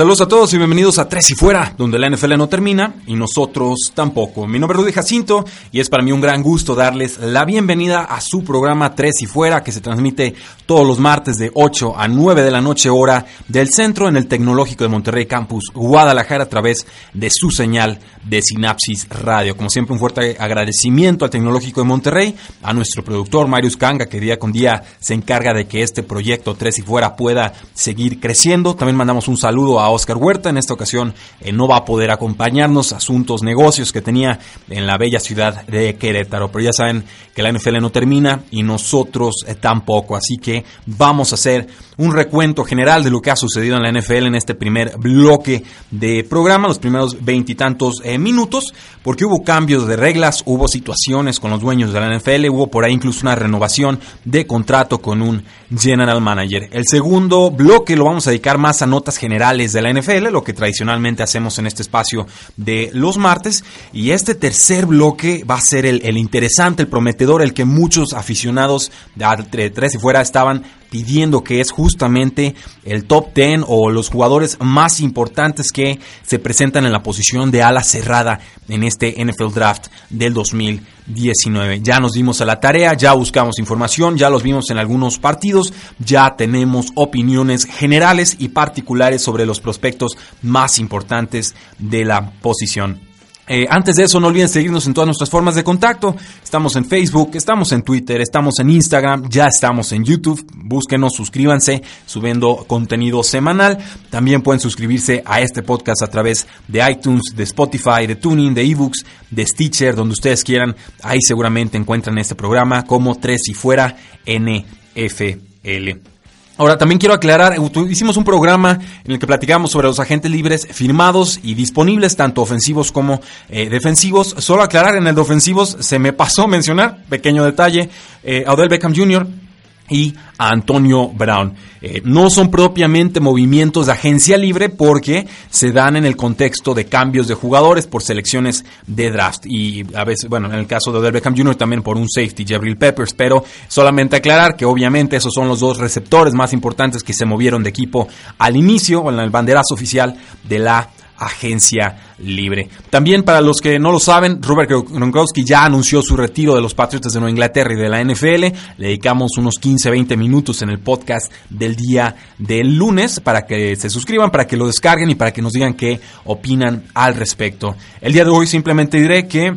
Saludos a todos y bienvenidos a Tres y Fuera, donde la NFL no termina y nosotros tampoco. Mi nombre es Rudy Jacinto y es para mí un gran gusto darles la bienvenida a su programa Tres y Fuera, que se transmite todos los martes de 8 a 9 de la noche hora del centro en el Tecnológico de Monterrey Campus Guadalajara a través de su señal de Sinapsis Radio. Como siempre, un fuerte agradecimiento al Tecnológico de Monterrey, a nuestro productor Marius Kanga, que día con día se encarga de que este proyecto Tres y Fuera pueda seguir creciendo. También mandamos un saludo a Oscar Huerta. En esta ocasión eh, no va a poder acompañarnos. Asuntos, negocios que tenía en la bella ciudad de Querétaro. Pero ya saben que la NFL no termina y nosotros eh, tampoco. Así que vamos a hacer un recuento general de lo que ha sucedido en la NFL en este primer bloque de programa, los primeros veintitantos eh, minutos, porque hubo cambios de reglas, hubo situaciones con los dueños de la NFL, hubo por ahí incluso una renovación de contrato con un general manager. El segundo bloque lo vamos a dedicar más a notas generales de la NFL, lo que tradicionalmente hacemos en este espacio de los martes. Y este tercer bloque va a ser el, el interesante, el prometedor, el que muchos aficionados de tres y fuera estaban pidiendo que es justamente el top 10 o los jugadores más importantes que se presentan en la posición de ala cerrada en este NFL Draft del 2019. Ya nos dimos a la tarea, ya buscamos información, ya los vimos en algunos partidos, ya tenemos opiniones generales y particulares sobre los prospectos más importantes de la posición. Eh, antes de eso, no olviden seguirnos en todas nuestras formas de contacto. Estamos en Facebook, estamos en Twitter, estamos en Instagram, ya estamos en YouTube. Búsquenos, suscríbanse, subiendo contenido semanal. También pueden suscribirse a este podcast a través de iTunes, de Spotify, de Tuning, de eBooks, de Stitcher, donde ustedes quieran. Ahí seguramente encuentran este programa como Tres y Fuera NFL. Ahora, también quiero aclarar, hicimos un programa en el que platicamos sobre los agentes libres firmados y disponibles, tanto ofensivos como eh, defensivos. Solo aclarar, en el de ofensivos se me pasó mencionar, pequeño detalle, eh, Odell Beckham Jr., y a Antonio Brown. Eh, no son propiamente movimientos de agencia libre porque se dan en el contexto de cambios de jugadores por selecciones de draft. Y a veces, bueno, en el caso de Odell Beckham Jr. también por un safety, Jabril Peppers. Pero solamente aclarar que obviamente esos son los dos receptores más importantes que se movieron de equipo al inicio en el banderazo oficial de la agencia libre. También para los que no lo saben, Robert Gronkowski ya anunció su retiro de los Patriots de Nueva Inglaterra y de la NFL. Le dedicamos unos 15-20 minutos en el podcast del día del lunes para que se suscriban, para que lo descarguen y para que nos digan qué opinan al respecto. El día de hoy simplemente diré que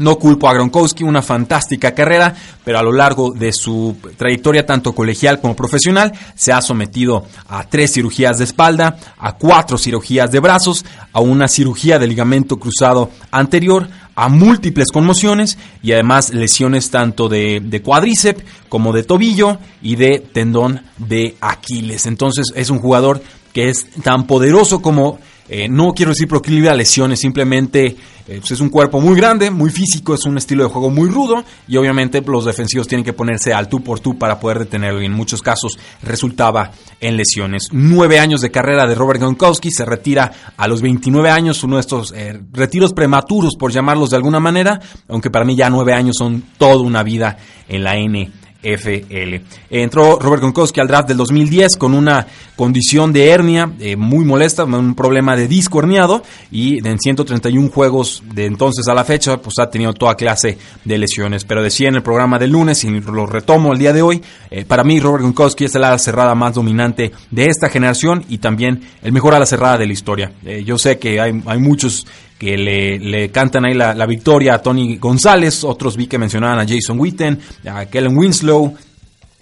no culpo a Gronkowski, una fantástica carrera, pero a lo largo de su trayectoria tanto colegial como profesional se ha sometido a tres cirugías de espalda, a cuatro cirugías de brazos, a una cirugía de ligamento cruzado anterior, a múltiples conmociones y además lesiones tanto de, de cuádriceps como de tobillo y de tendón de Aquiles. Entonces es un jugador que es tan poderoso como eh, no quiero decir proclive a lesiones, simplemente eh, pues, es un cuerpo muy grande, muy físico, es un estilo de juego muy rudo y obviamente los defensivos tienen que ponerse al tú por tú para poder detenerlo y en muchos casos resultaba en lesiones. Nueve años de carrera de Robert Gronkowski, se retira a los 29 años, uno de estos eh, retiros prematuros por llamarlos de alguna manera, aunque para mí ya nueve años son toda una vida en la N FL. Entró Robert Gronkowski al draft del 2010 con una condición de hernia eh, muy molesta, un problema de disco herniado y en 131 juegos de entonces a la fecha pues ha tenido toda clase de lesiones. Pero decía en el programa del lunes y lo retomo el día de hoy, eh, para mí Robert Gronkowski es el ala cerrada más dominante de esta generación y también el mejor ala cerrada de la historia. Eh, yo sé que hay, hay muchos que le, cantan ahí la, victoria a Tony González, otros vi que mencionaban a Jason Witten, a Kellen Winslow,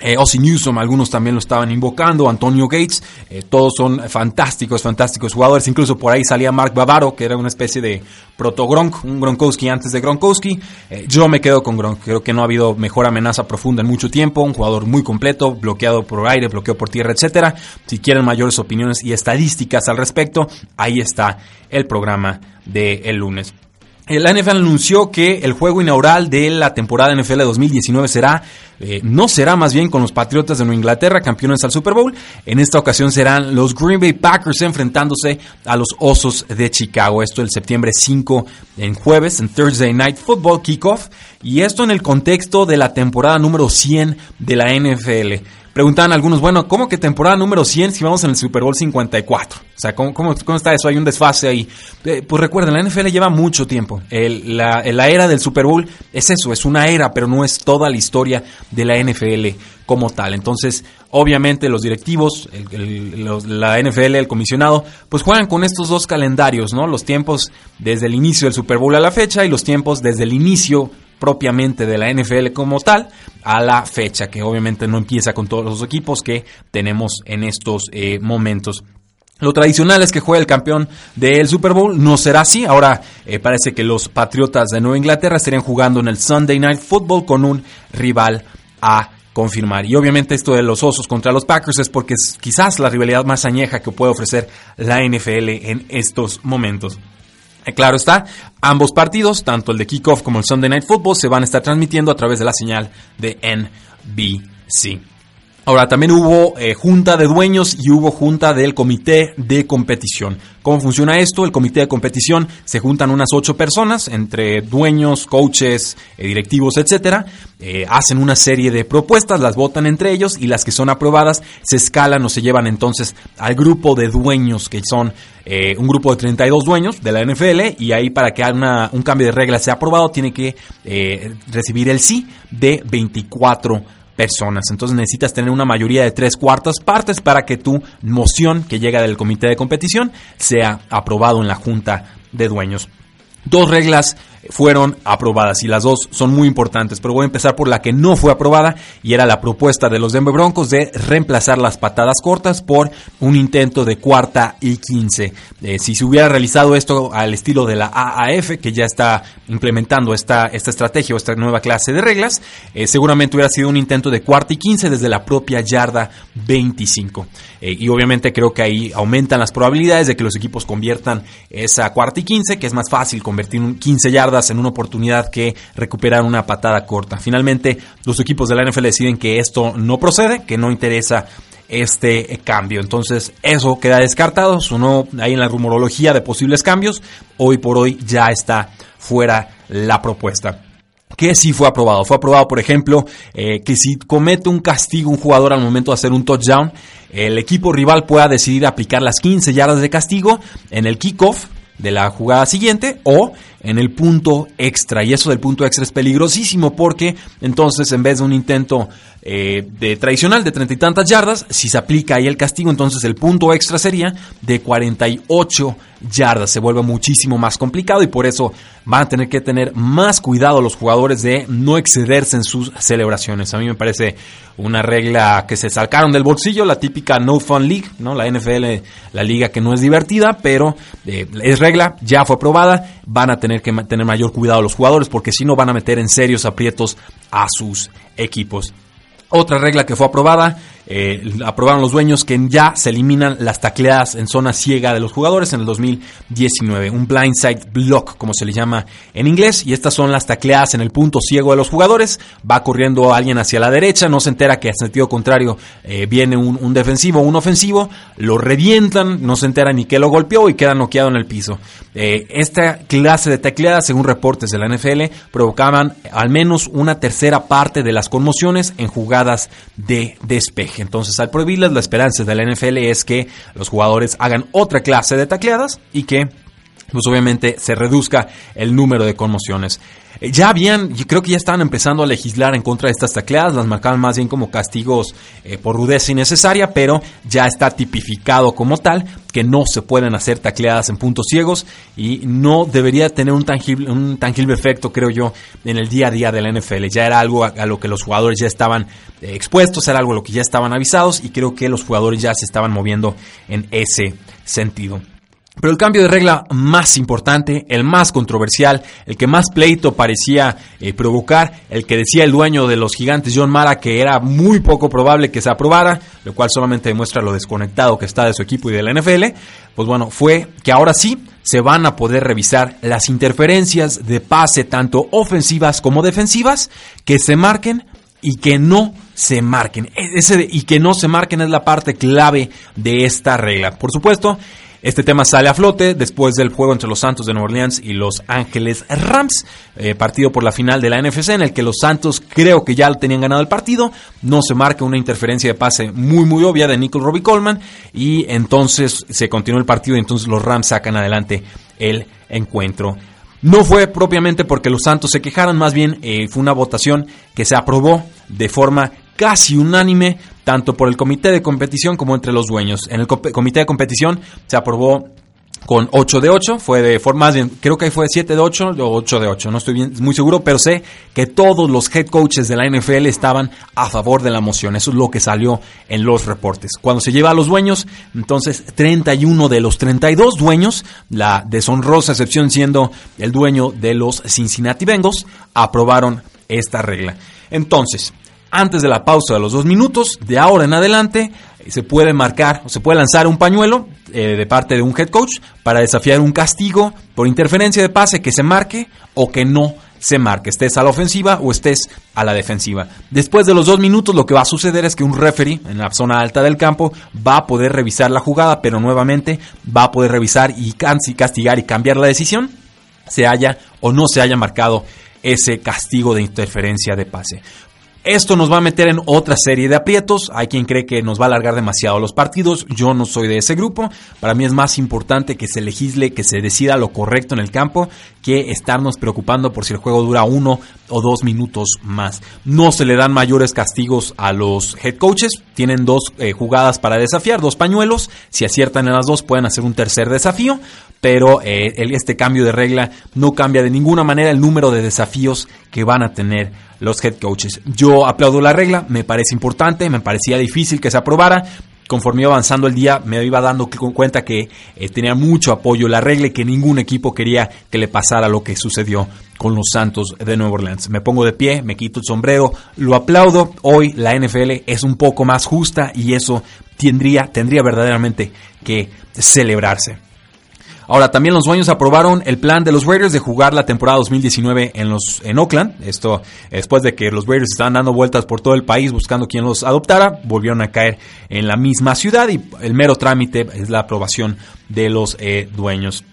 Eh, Ozzy Newsom, algunos también lo estaban invocando, Antonio Gates, eh, todos son fantásticos, fantásticos jugadores. Incluso por ahí salía Mark Bavaro, que era una especie de proto-Gronk, un Gronkowski antes de Gronkowski. Eh, yo me quedo con Gronk, creo que no ha habido mejor amenaza profunda en mucho tiempo, un jugador muy completo, bloqueado por aire, bloqueado por tierra, etcétera. Si quieren mayores opiniones y estadísticas al respecto, ahí está el programa del el lunes. La NFL anunció que el juego inaugural de la temporada NFL 2019 será, eh, no será más bien con los Patriotas de Nueva Inglaterra, campeones al Super Bowl. En esta ocasión serán los Green Bay Packers enfrentándose a los Osos de Chicago. Esto el septiembre 5 en jueves, en Thursday Night Football Kickoff. Y esto en el contexto de la temporada número 100 de la NFL. Preguntaban algunos, bueno, ¿cómo que temporada número 100 si vamos en el Super Bowl 54? O sea, ¿cómo, cómo, está eso? Hay un desfase ahí. Eh, pues recuerden, la NFL lleva mucho tiempo. la, era del Super Bowl es eso, es una era, pero no es toda la historia de la NFL como tal. Entonces, obviamente los directivos, la NFL, el comisionado, pues juegan con estos dos calendarios, ¿no? Los tiempos desde el inicio del Super Bowl a la fecha y los tiempos desde el inicio propiamente de la NFL como tal a la fecha, que obviamente no empieza con todos los equipos que tenemos en estos eh, momentos. Lo tradicional es que juegue el campeón del Super Bowl, no será así. Ahora eh, parece que los Patriotas de Nueva Inglaterra estarían jugando en el Sunday Night Football con un rival a confirmar. Y obviamente esto de los Osos contra los Packers es porque es quizás la rivalidad más añeja que puede ofrecer la NFL en estos momentos. Eh, claro está, ambos partidos, tanto el de kickoff como el Sunday Night Football, se van a estar transmitiendo a través de la señal de NBC. Ahora, también hubo eh, junta de dueños y hubo junta del comité de competición. ¿Cómo funciona esto? El comité de competición se juntan unas ocho personas, entre dueños, coaches, eh, directivos, etcétera. Eh, hacen una serie de propuestas, las votan entre ellos y las que son aprobadas se escalan o se llevan entonces al grupo de dueños, que son un grupo de 32 dueños de la NFL. Y ahí, para que un cambio de reglas sea aprobado, tiene que recibir el sí de 24 personas. Entonces necesitas tener una mayoría de tres cuartas partes para que tu moción que llega del comité de competición sea aprobado en la junta de dueños. Dos reglas fueron aprobadas y las dos son muy importantes, pero voy a empezar por la que no fue aprobada y era la propuesta de los Denver Broncos de reemplazar las patadas cortas por un intento de cuarta y quince. Eh, si se hubiera realizado esto al estilo de la AAF, que ya está implementando esta, esta estrategia o esta nueva clase de reglas, eh, seguramente hubiera sido un intento de cuarta y quince desde la propia yarda 25. Eh, y obviamente creo que ahí aumentan las probabilidades de que los equipos conviertan esa cuarta y quince, que es más fácil convertir un 15 yardas en una oportunidad que recuperar una patada corta. Finalmente, los equipos de la NFL deciden que esto no procede, que no interesa este cambio. Entonces, eso queda descartado, sonó ahí en la rumorología de posibles cambios. Hoy por hoy ya está fuera la propuesta que sí fue aprobado. Fue aprobado, por ejemplo, eh, que si comete un castigo un jugador al momento de hacer un touchdown, el equipo rival pueda decidir aplicar las 15 yardas de castigo en el kickoff de la jugada siguiente o en el punto extra. Y eso del punto extra es peligrosísimo porque entonces en vez de un intento eh, de tradicional de treinta y tantas yardas, si se aplica ahí el castigo, entonces el punto extra sería de 48 yardas. Se vuelve muchísimo más complicado y por eso van a tener que tener más cuidado los jugadores de no excederse en sus celebraciones. A mí me parece una regla que se sacaron del bolsillo, la típica No Fun League, ¿no? La NFL, la liga que no es divertida, pero eh, es regla, ya fue aprobada, van a tener que tener mayor cuidado los jugadores porque si no van a meter en serios aprietos a sus equipos. Otra regla que fue aprobada eh, aprobaron los dueños que ya se eliminan las tacleadas en zona ciega de los jugadores en el 2019, un blindside block como se le llama en inglés, y estas son las tacleadas en el punto ciego de los jugadores, va corriendo alguien hacia la derecha, no se entera que en sentido contrario eh, viene un, defensivo o un ofensivo, lo revientan, no se entera ni que lo golpeó y queda noqueado en el piso. Eh, esta clase de tacleadas, según reportes de la NFL, provocaban al menos una tercera parte de las conmociones en jugadas de despeje. Entonces, al prohibirlas, la esperanza de la NFL es que los jugadores hagan otra clase de tacleadas y que pues obviamente se reduzca el número de conmociones. Eh, ya habían, yo creo que ya estaban empezando a legislar en contra de estas tacleadas, las marcaban más bien como castigos eh, por rudeza innecesaria, pero ya está tipificado como tal que no se pueden hacer tacleadas en puntos ciegos y no debería tener un tangible, un tangible efecto, creo yo, en el día a día de la NFL. Ya era algo a, lo que los jugadores ya estaban eh, expuestos, era algo a lo que ya estaban avisados y creo que los jugadores ya se estaban moviendo en ese sentido. Pero el cambio de regla más importante, el más controversial, el que más pleito parecía eh, provocar, el que decía el dueño de los gigantes John Mara que era muy poco probable que se aprobara, lo cual solamente demuestra lo desconectado que está de su equipo y de la NFL, pues bueno, fue que ahora sí se van a poder revisar las interferencias de pase tanto ofensivas como defensivas que se marquen y que no se marquen. E-, ese y que no se marquen es la parte clave de esta regla. Por supuesto, este tema sale a flote después del juego entre los Santos de Nueva Orleans y los Ángeles Rams, eh, partido por la final de la NFC en el que los Santos creo que ya tenían ganado el partido, no se marca una interferencia de pase muy muy obvia de Nicole Robbie Coleman y entonces se continúa el partido y entonces los Rams sacan adelante el encuentro. No fue propiamente porque los Santos se quejaran, más bien eh, fue una votación que se aprobó de forma casi unánime, tanto por el comité de competición como entre los dueños. En el comité de competición se aprobó con 8 de 8, fue de forma, creo que fue 7 de 8 o 8 de 8, no estoy bien, muy seguro, pero sé que todos los head coaches de la NFL estaban a favor de la moción, eso es lo que salió en los reportes. Cuando se lleva a los dueños, entonces 31 de los 32 dueños, la deshonrosa excepción siendo el dueño de los Cincinnati Bengals, aprobaron esta regla. Entonces, antes de la pausa de los dos minutos, de ahora en adelante, se puede marcar o se puede lanzar un pañuelo eh, de parte de un head coach para desafiar un castigo por interferencia de pase que se marque o que no se marque, estés a la ofensiva o estés a la defensiva. Después de los dos minutos lo que va a suceder es que un referee en la zona alta del campo va a poder revisar la jugada, pero nuevamente va a poder revisar y castigar y cambiar la decisión, se haya o no se haya marcado ese castigo de interferencia de pase. Esto nos va a meter en otra serie de aprietos. Hay quien cree que nos va a alargar demasiado los partidos. Yo no soy de ese grupo. Para mí es más importante que se legisle, que se decida lo correcto en el campo, que estarnos preocupando por si el juego dura uno o dos minutos más. No se le dan mayores castigos a los head coaches. Tienen dos eh, jugadas para desafiar, dos pañuelos. Si aciertan en las dos, pueden hacer un tercer desafío. Pero eh, este cambio de regla no cambia de ninguna manera el número de desafíos que van a tener los head coaches. Yo aplaudo la regla, me parece importante, me parecía difícil que se aprobara. Conforme iba avanzando el día, me iba dando cuenta que eh, tenía mucho apoyo la regla y que ningún equipo quería que le pasara lo que sucedió con los Santos de Nueva Orleans. Me pongo de pie, me quito el sombrero, lo aplaudo. Hoy la NFL es un poco más justa y eso tendría, tendría verdaderamente que celebrarse. Ahora, también los dueños aprobaron el plan de los Raiders de jugar la temporada 2019 en, los, en Oakland. Esto después de que los Raiders estaban dando vueltas por todo el país buscando quien los adoptara, volvieron a caer en la misma ciudad y el mero trámite es la aprobación de los eh, dueños.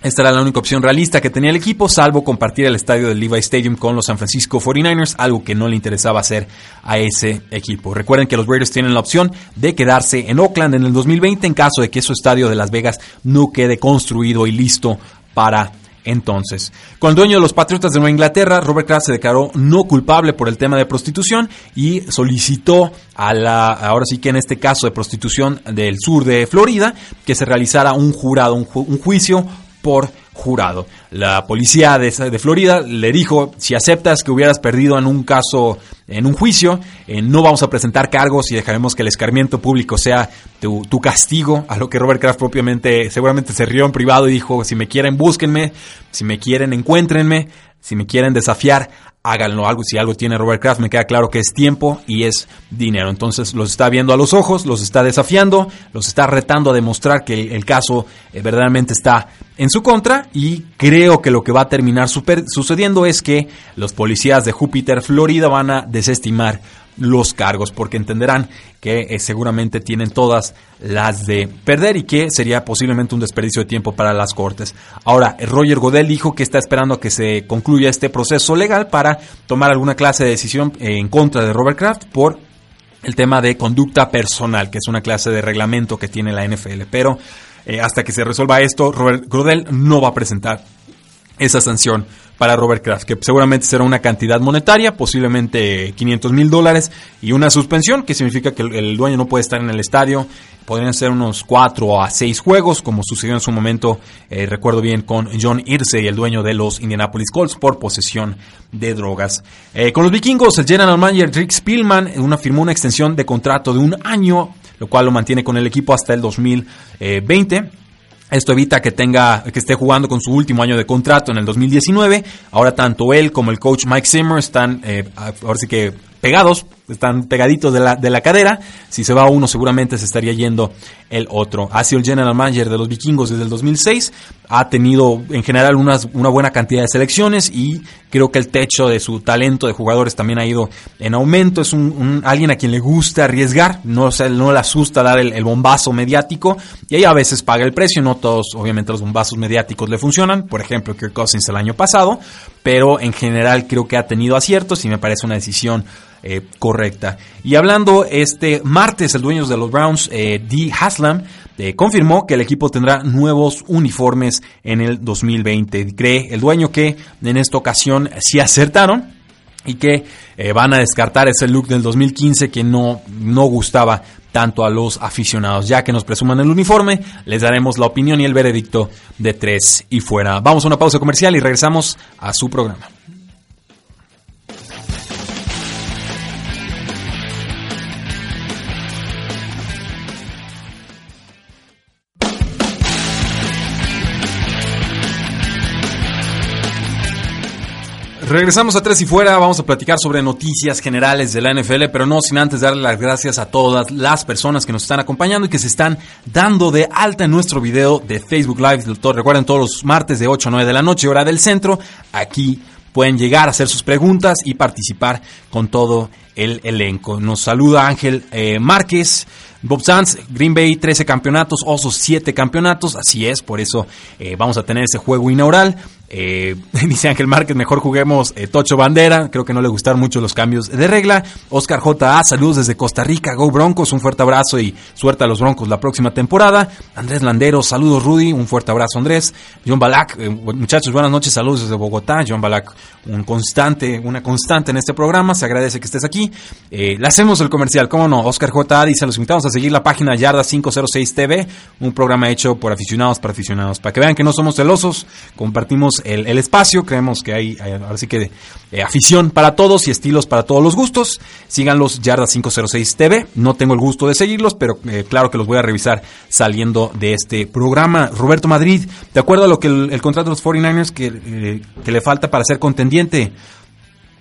Esta era la única opción realista que tenía el equipo, salvo compartir el estadio del Levi Stadium con los San Francisco 49ers, algo que no le interesaba hacer a ese equipo. Recuerden que los Raiders tienen la opción de quedarse en Oakland en el 2020 en caso de que su estadio de Las Vegas no quede construido y listo para entonces. Con el dueño de los Patriotas de Nueva Inglaterra, Robert Kraft se declaró no culpable por el tema de prostitución y solicitó a la, ahora sí que en este caso de prostitución del sur de Florida, que se realizara un jurado, un, un juicio por jurado. La policía de, Florida le dijo, si aceptas que hubieras perdido en un caso, en un juicio, eh, no vamos a presentar cargos y dejaremos que el escarmiento público sea tu, tu, castigo, a lo que Robert Kraft propiamente seguramente se rió en privado y dijo, si me quieren búsquenme, si me quieren encuéntrenme, si me quieren desafiar, háganlo algo. Si algo tiene Robert Kraft, me queda claro que es tiempo y es dinero. Entonces los está viendo a los ojos, los está desafiando, los está retando a demostrar que el caso eh, verdaderamente está en su contra y creo que lo que va a terminar sucediendo es que los policías de Júpiter, Florida van a desestimar los cargos, porque entenderán que eh, seguramente tienen todas las de perder y que sería posiblemente un desperdicio de tiempo para las cortes. Ahora, Roger Godel dijo que está esperando a que se concluya este proceso legal para tomar alguna clase de decisión eh, en contra de Robert Kraft por el tema de conducta personal, que es una clase de reglamento que tiene la NFL. Pero eh, hasta que se resuelva esto, Robert Grudel no va a presentar esa sanción para Robert Kraft, que seguramente será una cantidad monetaria, posiblemente 500 mil dólares, y una suspensión, que significa que el, dueño no puede estar en el estadio. Podrían ser unos 4 a 6 juegos, como sucedió en su momento, eh, recuerdo bien, con John Irsey, el dueño de los Indianapolis Colts, por posesión de drogas. Eh, con los vikingos, el general manager Rick Spielman una, firmó una extensión de contrato de un año, lo cual lo mantiene con el equipo hasta el 2020. Esto evita que tenga, que esté jugando con su último año de contrato en el 2019. Ahora tanto él como el coach Mike Zimmer están, eh, ahora sí que pegados, están pegaditos de la, de la cadera. Si se va uno, seguramente se estaría yendo el otro. Ha sido el general manager de los vikingos desde el 2006. Ha tenido en general una buena cantidad de selecciones y creo que el techo de su talento de jugadores también ha ido en aumento. Es un, alguien a quien le gusta arriesgar, no, no le asusta dar el, bombazo mediático y ahí a veces paga el precio. No todos, obviamente, los bombazos mediáticos le funcionan. Por ejemplo, Kirk Cousins el año pasado, pero en general creo que ha tenido aciertos y me parece una decisión eh, correcta. Y hablando este martes, el dueño de los Browns, eh, Dee Haslam, eh, confirmó que el equipo tendrá nuevos uniformes en el 2020. Cree el dueño que en esta ocasión sí acertaron y que van a descartar ese look del 2015 que no, no gustaba tanto a los aficionados. Ya que nos presuman el uniforme, les daremos la opinión y el veredicto de tres y fuera. Vamos a una pausa comercial y regresamos a su programa. Regresamos a Tres y Fuera, vamos a platicar sobre noticias generales de la NFL, pero no sin antes darle las gracias a todas las personas que nos están acompañando y que se están dando de alta en nuestro video de Facebook Live. Recuerden todos los martes de 8 a 9 de la noche, hora del centro, aquí pueden llegar a hacer sus preguntas y participar con todo el elenco. Nos saluda Ángel eh, Márquez. Bob Sanz, Green Bay 13 campeonatos, Osos 7 campeonatos, así es, por eso eh, vamos a tener ese juego inaugural. Eh, dice Ángel Márquez, mejor juguemos eh, Tocho Bandera. Creo que no le gustaron mucho los cambios de regla. Oscar J.A., saludos desde Costa Rica. Go Broncos, un fuerte abrazo y suerte a los Broncos la próxima temporada. Andrés Landero, saludos Rudy, un fuerte abrazo Andrés. John Balak, eh, muchachos, buenas noches, saludos desde Bogotá. John Balak, un constante, una constante en este programa. Se agradece que estés aquí. le hacemos el comercial, ¿cómo no? Oscar J.A. dice, los invitamos a seguir la página Yarda 506 TV, un programa hecho por aficionados para aficionados. Para que vean que no somos celosos, compartimos el, espacio. Creemos que hay, que eh, afición para todos y estilos para todos los gustos. Síganlos Yarda 506 TV. No tengo el gusto de seguirlos, pero eh, claro que los voy a revisar saliendo de este programa. Roberto Madrid, ¿de acuerdo a lo que el, contrato de los 49ers que, eh, que le falta para ser contendiente?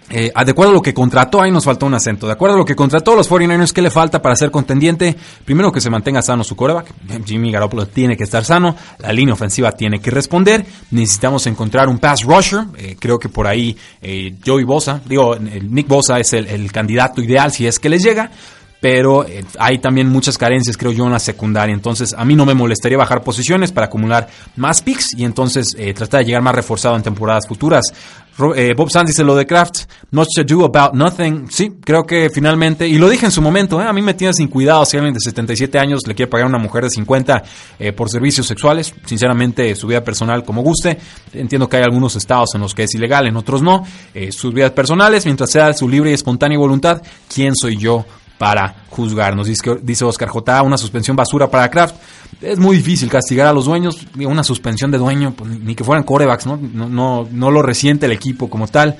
Eh, de acuerdo a lo que contrató, ahí nos faltó un acento. De acuerdo a lo que contrató los 49ers, ¿qué le falta para ser contendiente? Primero que se mantenga sano su coreback. Jimmy Garoppolo tiene que estar sano. La línea ofensiva tiene que responder. Necesitamos encontrar un pass rusher. Eh, creo que por ahí eh, Joey Bosa, digo, Nick Bosa es el, el candidato ideal si es que les llega pero eh, hay también muchas carencias, creo yo, en la secundaria. Entonces, a mí no me molestaría bajar posiciones para acumular más picks y entonces eh, tratar de llegar más reforzado en temporadas futuras. Eh, Bob Sands dice lo de Kraft, not to do about nothing. Sí, creo que finalmente, y lo dije en su momento, a mí me tiene sin cuidado si alguien de 77 años le quiere pagar a una mujer de 50 por servicios sexuales. Sinceramente, su vida personal como guste. Entiendo que hay algunos estados en los que es ilegal, en otros no. sus vidas personales, mientras sea su libre y espontánea voluntad, ¿quién soy yo? Para juzgarnos. Dice, Oscar J. Una suspensión basura para Kraft. Es muy difícil castigar a los dueños. Una suspensión de dueño, pues, ni que fueran corebacks, ¿no? No, no, no lo resiente el equipo como tal.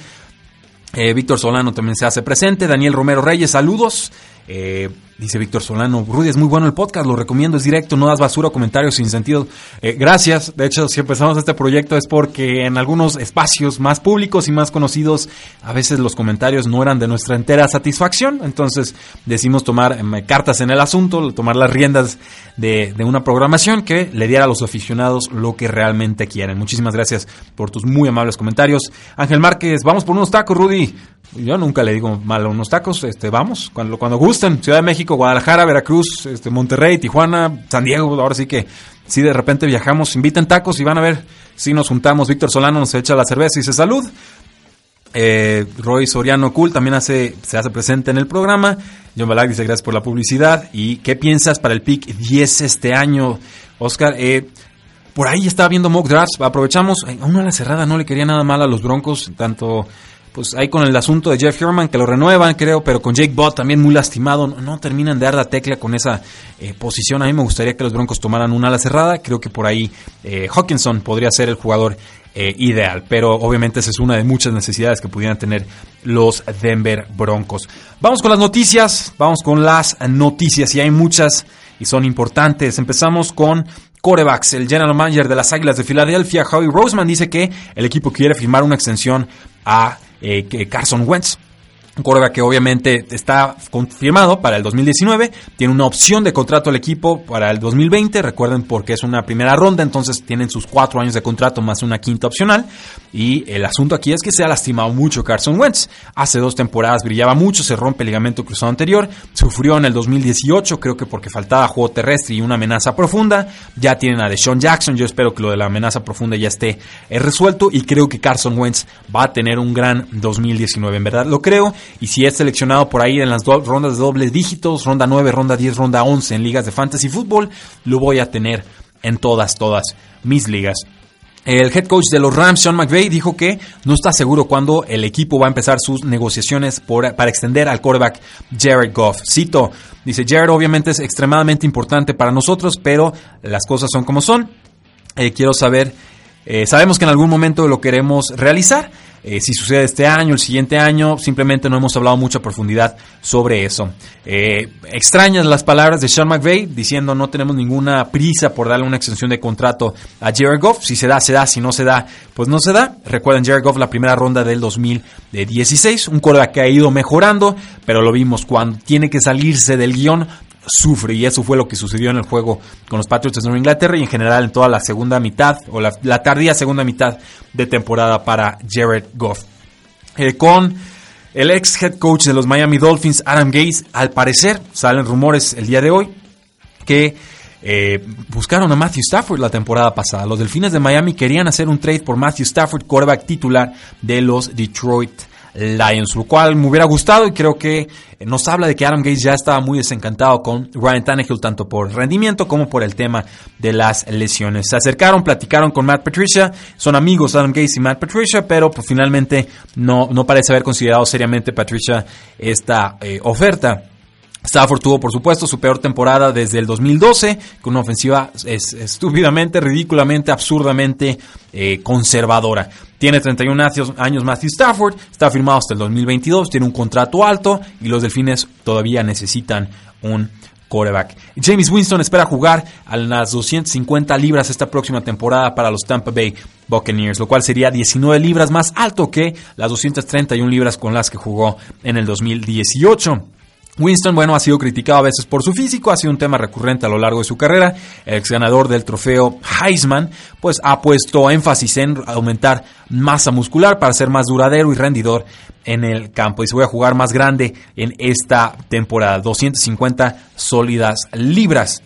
Eh, Víctor Solano también se hace presente. Daniel Romero Reyes, saludos. Eh, dice Víctor Solano, Rudy, es muy bueno el podcast, lo recomiendo, es directo, no das basura comentarios sin sentido. Eh, gracias, de hecho, si empezamos este proyecto es porque en algunos espacios más públicos y más conocidos, a veces los comentarios no eran de nuestra entera satisfacción, entonces decimos tomar em, cartas en el asunto, tomar las riendas de, de, una programación que le diera a los aficionados lo que realmente quieren. Muchísimas gracias por tus muy amables comentarios. Ángel Márquez, vamos por unos tacos, Rudy. Yo nunca le digo mal a unos tacos, este, vamos, cuando, cuando gusten. Ciudad de México, Guadalajara, Veracruz, este, Monterrey, Tijuana, San Diego, ahora sí que si de repente viajamos, inviten tacos y van a ver si nos juntamos. Víctor Solano nos echa la cerveza y dice salud. Eh, Roy Soriano Cool también hace, se hace presente en el programa. John Balag dice gracias por la publicidad. ¿Y qué piensas para el pick 10 este año, Oscar? Eh, por ahí estaba viendo mock drafts. Aprovechamos. A una a la cerrada no le quería nada mal a los Broncos. Tanto pues ahí con el asunto de Jeff Herman, que lo renuevan, creo, pero con Jake Bott también muy lastimado, no, terminan de dar la tecla con esa eh, posición. A mí me gustaría que los Broncos tomaran una ala cerrada, creo que por ahí eh, Hawkinson podría ser el jugador eh, ideal, pero obviamente esa es una de muchas necesidades que pudieran tener los Denver Broncos. Vamos con las noticias, vamos con las noticias, y hay muchas y son importantes. Empezamos con corebacks. El general manager de las Águilas de Filadelfia, Howie Roseman, dice que el equipo quiere firmar una extensión a eh, Carson Wentz. Un quarterback que obviamente está confirmado para el 2019, tiene una opción de contrato al equipo para el 2020, recuerden porque es una primera ronda, entonces tienen sus cuatro años de contrato más una quinta opcional. Y el asunto aquí es que se ha lastimado mucho Carson Wentz. Hace dos temporadas brillaba mucho, se rompe el ligamento cruzado anterior, sufrió en el 2018, creo que porque faltaba juego terrestre y una amenaza profunda. Ya tienen a Deshaun Jackson, yo espero que lo de la amenaza profunda ya esté eh, resuelto y creo que Carson Wentz va a tener un gran 2019, en verdad lo creo y si es seleccionado por ahí en las rondas de dobles dígitos, ronda 9, ronda 10, ronda 11 en ligas de fantasy fútbol, lo voy a tener en todas, todas mis ligas. El head coach de los Rams, Sean McVay, dijo que no está seguro cuándo el equipo va a empezar sus negociaciones para extender al quarterback Jared Goff. Cito, dice Jared obviamente es extremadamente importante para nosotros, pero las cosas son como son. Eh, quiero saber, eh, sabemos que en algún momento lo queremos realizar eh, si sucede este año, el siguiente año, simplemente no hemos hablado mucho a profundidad sobre eso. Eh, extrañas las palabras de Sean McVay diciendo no tenemos ninguna prisa por darle una extensión de contrato a Jared Goff. Si se da, se da. Si no se da, pues no se da. Recuerden Jared Goff la primera ronda del 2016. Un coreback que ha ido mejorando, pero lo vimos cuando tiene que salirse del guion sufre y eso fue lo que sucedió en el juego con los Patriots de Inglaterra y en general en toda la segunda mitad o la, tardía segunda mitad de temporada para Jared Goff. Eh, con el ex head coach de los Miami Dolphins, Adam Gates, al parecer salen rumores el día de hoy que eh, buscaron a Matthew Stafford la temporada pasada. Los Delfines de Miami querían hacer un trade por Matthew Stafford, quarterback titular de los Detroit Lions, lo cual me hubiera gustado y creo que nos habla de que Adam Gates ya estaba muy desencantado con Ryan Tannehill, tanto por rendimiento como por el tema de las lesiones. Se acercaron, platicaron con Matt Patricia, son amigos Adam Gates y Matt Patricia, pero pues, finalmente no, no parece haber considerado seriamente Patricia esta eh, oferta. Stafford tuvo, por supuesto, su peor temporada desde el 2012, con una ofensiva estúpidamente, ridículamente, absurdamente eh, conservadora. Tiene 31 años Matthew Stafford, está firmado hasta el 2022, tiene un contrato alto y los Delfines todavía necesitan un quarterback. James Winston espera jugar a las 250 libras esta próxima temporada para los Tampa Bay Buccaneers, lo cual sería 19 libras más alto que las 231 libras con las que jugó en el 2018. Winston, bueno, ha sido criticado a veces por su físico, ha sido un tema recurrente a lo largo de su carrera. El ex ganador del trofeo Heisman, pues ha puesto énfasis en aumentar masa muscular para ser más duradero y rendidor en el campo. Y se voy a jugar más grande en esta temporada, 250 sólidas libras.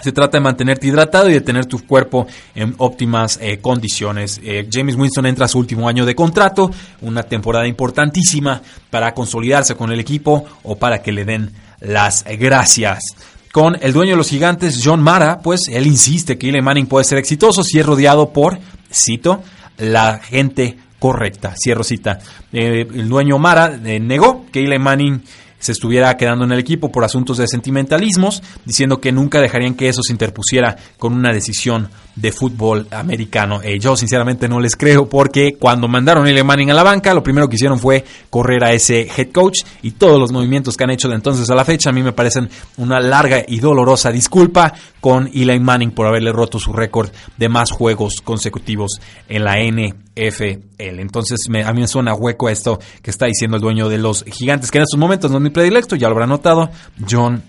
Se trata de mantenerte hidratado y de tener tu cuerpo en óptimas eh, condiciones. Eh, James Winston entra a su último año de contrato, una temporada importantísima para consolidarse con el equipo o para que le den las gracias. Con el dueño de los gigantes, John Mara, pues él insiste que Eli Manning puede ser exitoso si es rodeado por, cito, la gente correcta. Cierro cita. Eh, el dueño Mara negó que Eli Manning se estuviera quedando en el equipo por asuntos de sentimentalismos, diciendo que nunca dejarían que eso se interpusiera con una decisión de fútbol americano. Eh, yo sinceramente no les creo porque cuando mandaron a Eli Manning a la banca, lo primero que hicieron fue correr a ese head coach y todos los movimientos que han hecho de entonces a la fecha a mí me parecen una larga y dolorosa disculpa con Eli Manning por haberle roto su récord de más juegos consecutivos en la NFL. Entonces a mí me suena hueco esto que está diciendo el dueño de los gigantes, que en estos momentos no es mi predilecto, ya lo habrá notado, John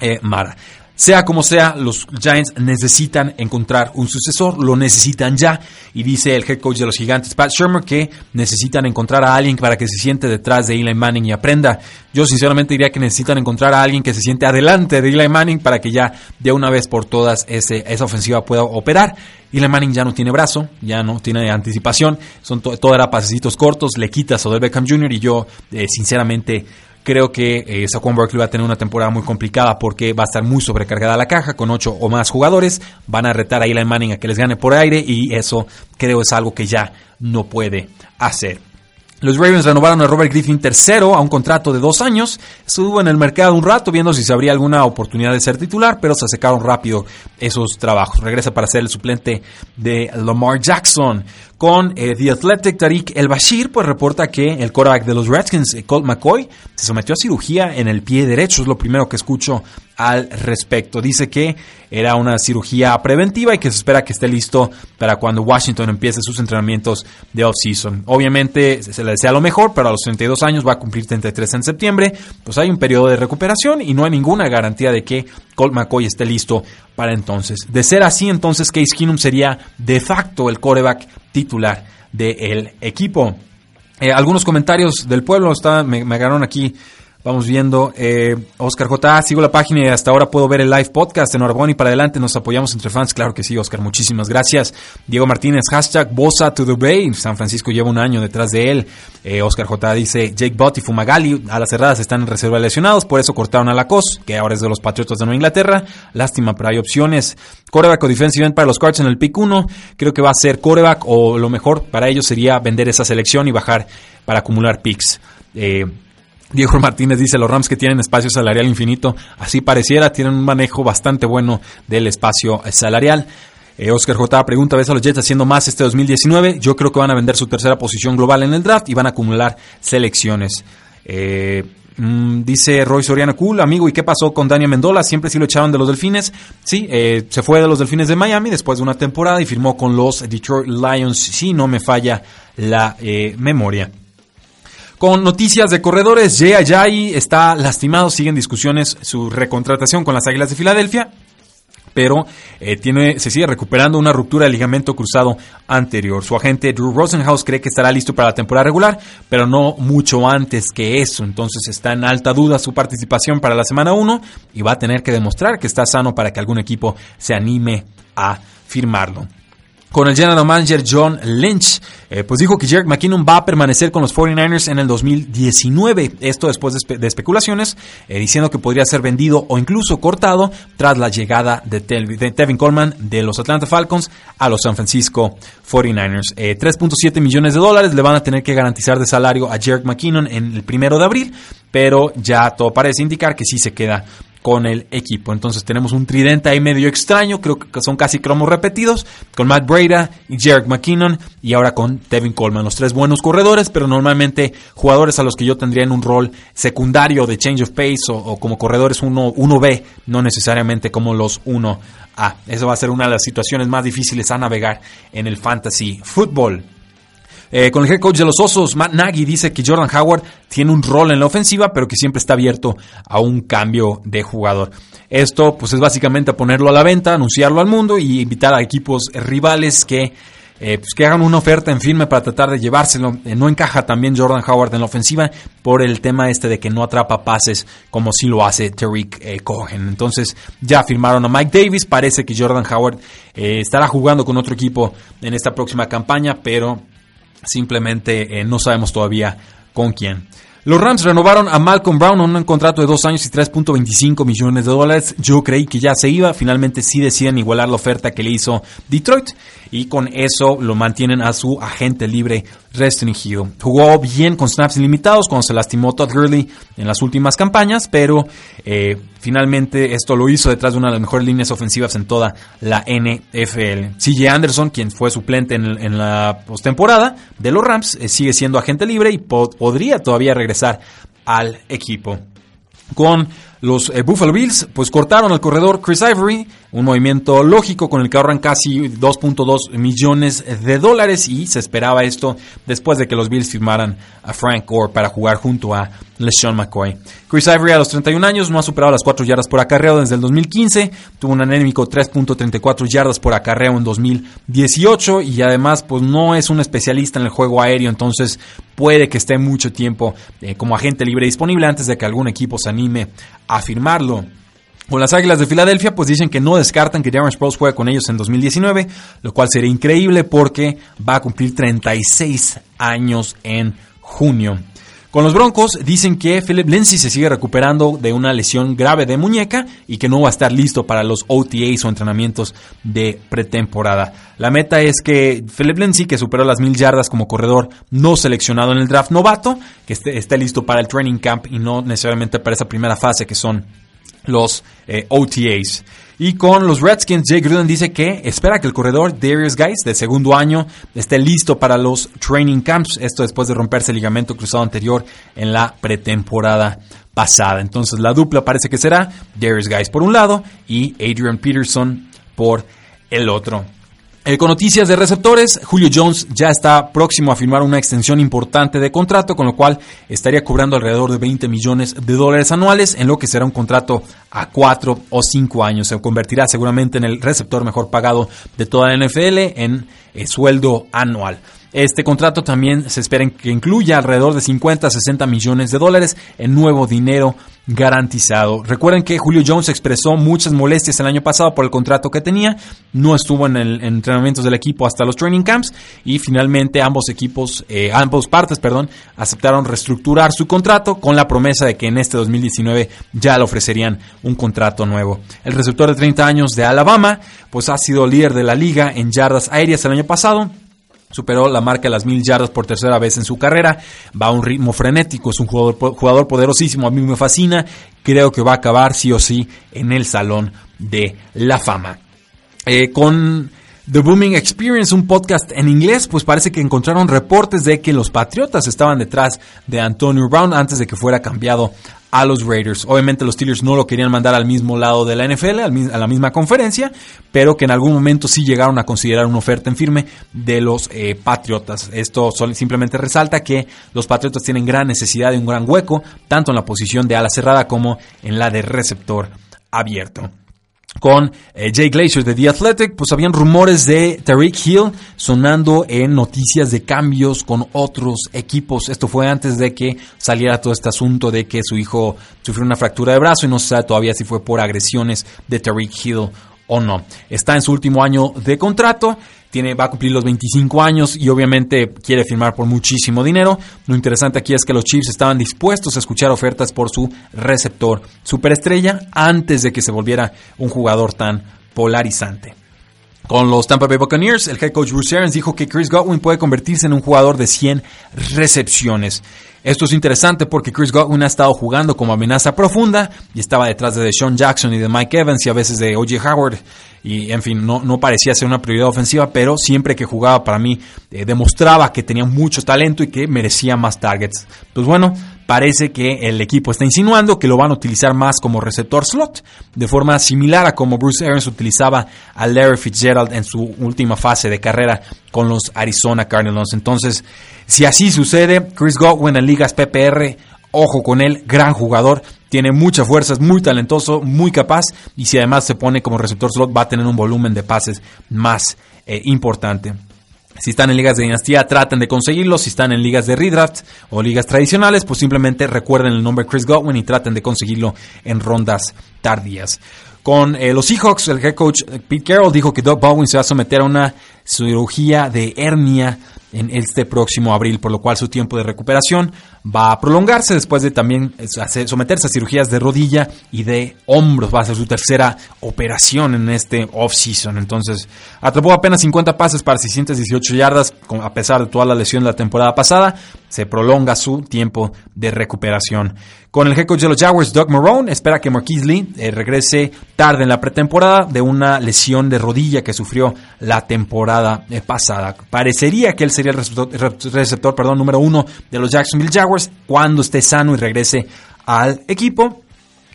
eh, Mara. Sea como sea, los Giants necesitan encontrar un sucesor, lo necesitan ya. Y dice el head coach de los gigantes, Pat Shermer, que necesitan encontrar a alguien para que se siente detrás de Eli Manning y aprenda. Yo sinceramente diría que necesitan encontrar a alguien que se siente adelante de Eli Manning para que ya de una vez por todas ese, esa ofensiva pueda operar. Eli Manning ya no tiene brazo, ya no tiene anticipación, son todo era pasecitos cortos, le quita a Odell Beckham Jr. y yo eh, sinceramente Creo que eh, Saquon Barkley va a tener una temporada muy complicada porque va a estar muy sobrecargada la caja con ocho o más jugadores. Van a retar a Eli Manning a que les gane por aire y eso creo es algo que ya no puede hacer. Los Ravens renovaron a Robert Griffin tercero a un contrato de dos años. Estuvo en el mercado un rato viendo si se habría alguna oportunidad de ser titular, pero se secaron rápido esos trabajos. Regresa para ser el suplente de Lamar Jackson. Con eh, The Athletic Tariq El Bashir, pues reporta que el quarterback de los Redskins, Colt McCoy, se sometió a cirugía en el pie derecho. Es lo primero que escucho al respecto. Dice que era una cirugía preventiva y que se espera que esté listo para cuando Washington empiece sus entrenamientos de off-season. Obviamente se le desea lo mejor, pero a los 32 años va a cumplir 33 en septiembre. Pues hay un periodo de recuperación y no hay ninguna garantía de que Colt McCoy esté listo para entonces. De ser así, entonces Case Keenum sería de facto el quarterback titular del equipo. Eh, algunos comentarios del pueblo me, me aquí Vamos viendo. Eh, Oscar J. Sigo la página y hasta ahora puedo ver el live podcast. Enhorabuena y para adelante. Nos apoyamos entre fans. Claro que sí, Oscar. Muchísimas gracias. Diego Martínez, hashtag Bosa to the Bay. San Francisco lleva un año detrás de él. Eh, Oscar J. dice Jake Bott y Fumagalli a las cerradas están en reserva lesionados. Por eso cortaron a la COS, que ahora es de los Patriotas de Nueva Inglaterra. Lástima, pero hay opciones. Coreback o defensive end para los Cards en el pick 1. Creo que va a ser coreback o lo mejor para ellos sería vender esa selección y bajar para acumular picks. Eh, Diego Martínez dice, los Rams que tienen espacio salarial infinito, así pareciera, tienen un manejo bastante bueno del espacio salarial. Eh, Oscar J. pregunta, ¿ves a los Jets haciendo más este 2019? Yo creo que van a vender su tercera posición global en el draft y van a acumular selecciones. Eh, mm, dice Roy Soriano, cool, amigo, ¿y qué pasó con Daniel Mendola? Siempre sí lo echaron de los Delfines. Sí, eh, se fue de los Delfines de Miami después de una temporada y firmó con los Detroit Lions, si no me falla la memoria. Con noticias de corredores, Jay Ajayi está lastimado, siguen discusiones su recontratación con las Águilas de Filadelfia, pero eh, tiene, se sigue recuperando una ruptura de ligamento cruzado anterior. Su agente Drew Rosenhaus cree que estará listo para la temporada regular, pero no mucho antes que eso. Entonces está en alta duda su participación para la semana 1 y va a tener que demostrar que está sano para que algún equipo se anime a firmarlo con el general manager John Lynch, eh, pues dijo que Jerry McKinnon va a permanecer con los 49ers en el 2019. Esto después de, especulaciones, eh, diciendo que podría ser vendido o incluso cortado tras la llegada de, Tevin Coleman de los Atlanta Falcons a los San Francisco 49ers. 3.7 eh, millones de dólares le van a tener que garantizar de salario a Jerry McKinnon en el primero de abril, pero ya todo parece indicar que sí se queda con el equipo. Entonces tenemos un tridente ahí medio extraño, creo que son casi cromos repetidos, con Matt Breda y Jarek McKinnon y ahora con Tevin Coleman, los tres buenos corredores, pero normalmente jugadores a los que yo tendría en un rol secundario de change of pace o, como corredores 1, 1B, no necesariamente como los 1A. Eso va a ser una de las situaciones más difíciles a navegar en el fantasy football. Eh, con el head coach de los Osos, Matt Nagy, dice que Jordan Howard tiene un rol en la ofensiva, pero que siempre está abierto a un cambio de jugador. Esto pues es básicamente ponerlo a la venta, anunciarlo al mundo y invitar a equipos rivales que, eh, pues, que hagan una oferta en firme para tratar de llevárselo. Eh, no encaja también Jordan Howard en la ofensiva por el tema este de que no atrapa pases como si lo hace Tariq Cohen. Entonces ya firmaron a Mike Davis, parece que Jordan Howard estará jugando con otro equipo en esta próxima campaña, pero Simplemente eh, no sabemos todavía con quién. Los Rams renovaron a Malcolm Brown en un contrato de dos años y 3.25 millones de dólares. Yo creí que ya se iba. Finalmente sí deciden igualar la oferta que le hizo Detroit y con eso lo mantienen a su agente libre restringido. Jugó bien con snaps limitados cuando se lastimó Todd Gurley en las últimas campañas, pero eh, finalmente esto lo hizo detrás de una de las mejores líneas ofensivas en toda la NFL. CJ Anderson, quien fue suplente en, la postemporada de los Rams, eh, sigue siendo agente libre y podría todavía regresar al equipo. con los eh, Buffalo Bills, pues cortaron al corredor Chris Ivory, un movimiento lógico con el que ahorran casi 2.2 millones de dólares y se esperaba esto después de que los Bills firmaran a Frank Gore para jugar junto a LeSean McCoy. Chris Ivory a los 31 años no ha superado las 4 yardas por acarreo desde el 2015, tuvo un anémico 3.34 yardas por acarreo en 2018 y además pues no es un especialista en el juego aéreo, entonces puede que esté mucho tiempo eh, como agente libre disponible antes de que algún equipo se anime a firmarlo. Con las Águilas de Filadelfia, pues dicen que no descartan que Darren Sproles juegue con ellos en 2019, lo cual sería increíble porque va a cumplir 36 años en junio. Con los Broncos dicen que Philip Lindsay se sigue recuperando de una lesión grave de muñeca y que no va a estar listo para los OTAs o entrenamientos de pretemporada. La meta es que Philip Lindsay, que superó las mil yardas como corredor no seleccionado en el draft novato, que esté, esté listo para el training camp y no necesariamente para esa primera fase que son los eh, OTAs. Y con los Redskins, Jay Gruden dice que espera que el corredor Darius Guys de segundo año esté listo para los training camps. Esto después de romperse el ligamento cruzado anterior en la pretemporada pasada. Entonces la dupla parece que será Darius Guys por un lado y Adrian Peterson por el otro. Eh, con noticias de receptores, Julio Jones ya está próximo a firmar una extensión importante de contrato, con lo cual estaría cobrando alrededor de 20 millones de dólares anuales, en lo que será un contrato a 4 o 5 años. Se convertirá seguramente en el receptor mejor pagado de toda la NFL en eh, sueldo anual. Este contrato también se espera que incluya alrededor de 50 a 60 millones de dólares en nuevo dinero garantizado. Recuerden que Julio Jones expresó muchas molestias el año pasado por el contrato que tenía, no estuvo en entrenamientos del equipo hasta los training camps y finalmente ambos equipos, eh, ambos partes, perdón, aceptaron reestructurar su contrato con la promesa de que en este 2019 ya le ofrecerían un contrato nuevo. El receptor de 30 años de Alabama, pues ha sido líder de la liga en yardas aéreas el año pasado, Superó la marca de las mil yardas por tercera vez en su carrera. Va a un ritmo frenético. Es un jugador, jugador poderosísimo. A mí me fascina. Creo que va a acabar sí o sí en el Salón de la Fama. Eh, con The Booming Experience, un podcast en inglés, pues parece que encontraron reportes de que los Patriotas estaban detrás de Antonio Brown antes de que fuera cambiado a los Raiders. Obviamente los Steelers no lo querían mandar al mismo lado de la NFL, a la misma conferencia, pero que en algún momento sí llegaron a considerar una oferta en firme de los eh, Patriotas. Esto simplemente resalta que los Patriotas tienen gran necesidad de un gran hueco, tanto en la posición de ala cerrada como en la de receptor abierto con eh, Jay Glacier de The Athletic, pues habían rumores de Tariq Hill sonando en noticias de cambios con otros equipos. Esto fue antes de que saliera todo este asunto de que su hijo sufrió una fractura de brazo y no se sabe todavía si fue por agresiones de Tariq Hill o no. Está en su último año de contrato va a cumplir los 25 años y obviamente quiere firmar por muchísimo dinero. Lo interesante aquí es que los Chiefs estaban dispuestos a escuchar ofertas por su receptor superestrella antes de que se volviera un jugador tan polarizante. Con los Tampa Bay Buccaneers, el head coach Bruce Arians dijo que Chris Godwin puede convertirse en un jugador de 100 recepciones. Esto es interesante porque Chris Godwin ha estado jugando como amenaza profunda y estaba detrás de Deshaun Jackson y de Mike Evans y a veces de O.J. Howard y en fin, no, no parecía ser una prioridad ofensiva, pero siempre que jugaba para mí eh, demostraba que tenía mucho talento y que merecía más targets. Pues bueno, parece que el equipo está insinuando que lo van a utilizar más como receptor slot, de forma similar a como Bruce Arians utilizaba a Larry Fitzgerald en su última fase de carrera con los Arizona Cardinals. Entonces, si así sucede, Chris Godwin en ligas PPR, ojo con él, gran jugador, tiene mucha fuerza, es muy talentoso, muy capaz y si además se pone como receptor slot va a tener un volumen de pases más eh, importante. Si están en ligas de dinastía, traten de conseguirlo. Si están en ligas de redraft o ligas tradicionales, pues simplemente recuerden el nombre Chris Godwin y traten de conseguirlo en rondas tardías. Con eh, los Seahawks, el head coach Pete Carroll dijo que Doug Baldwin se va a someter a una cirugía de hernia en este próximo abril, por lo cual su tiempo de recuperación va a prolongarse después de también someterse a cirugías de rodilla y de hombros. Va a ser su tercera operación en este off-season. Entonces, atrapó apenas 50 pases para 618 yardas, a pesar de toda la lesión de la temporada pasada. Se prolonga su tiempo de recuperación. Con el head coach de los Jaguars, Doug Marone, espera que Marquise Lee eh, regrese tarde en la pretemporada de una lesión de rodilla que sufrió la temporada eh, pasada. Parecería que él sería el receptor, perdón, número uno de los Jacksonville Jaguars cuando esté sano y regrese al equipo.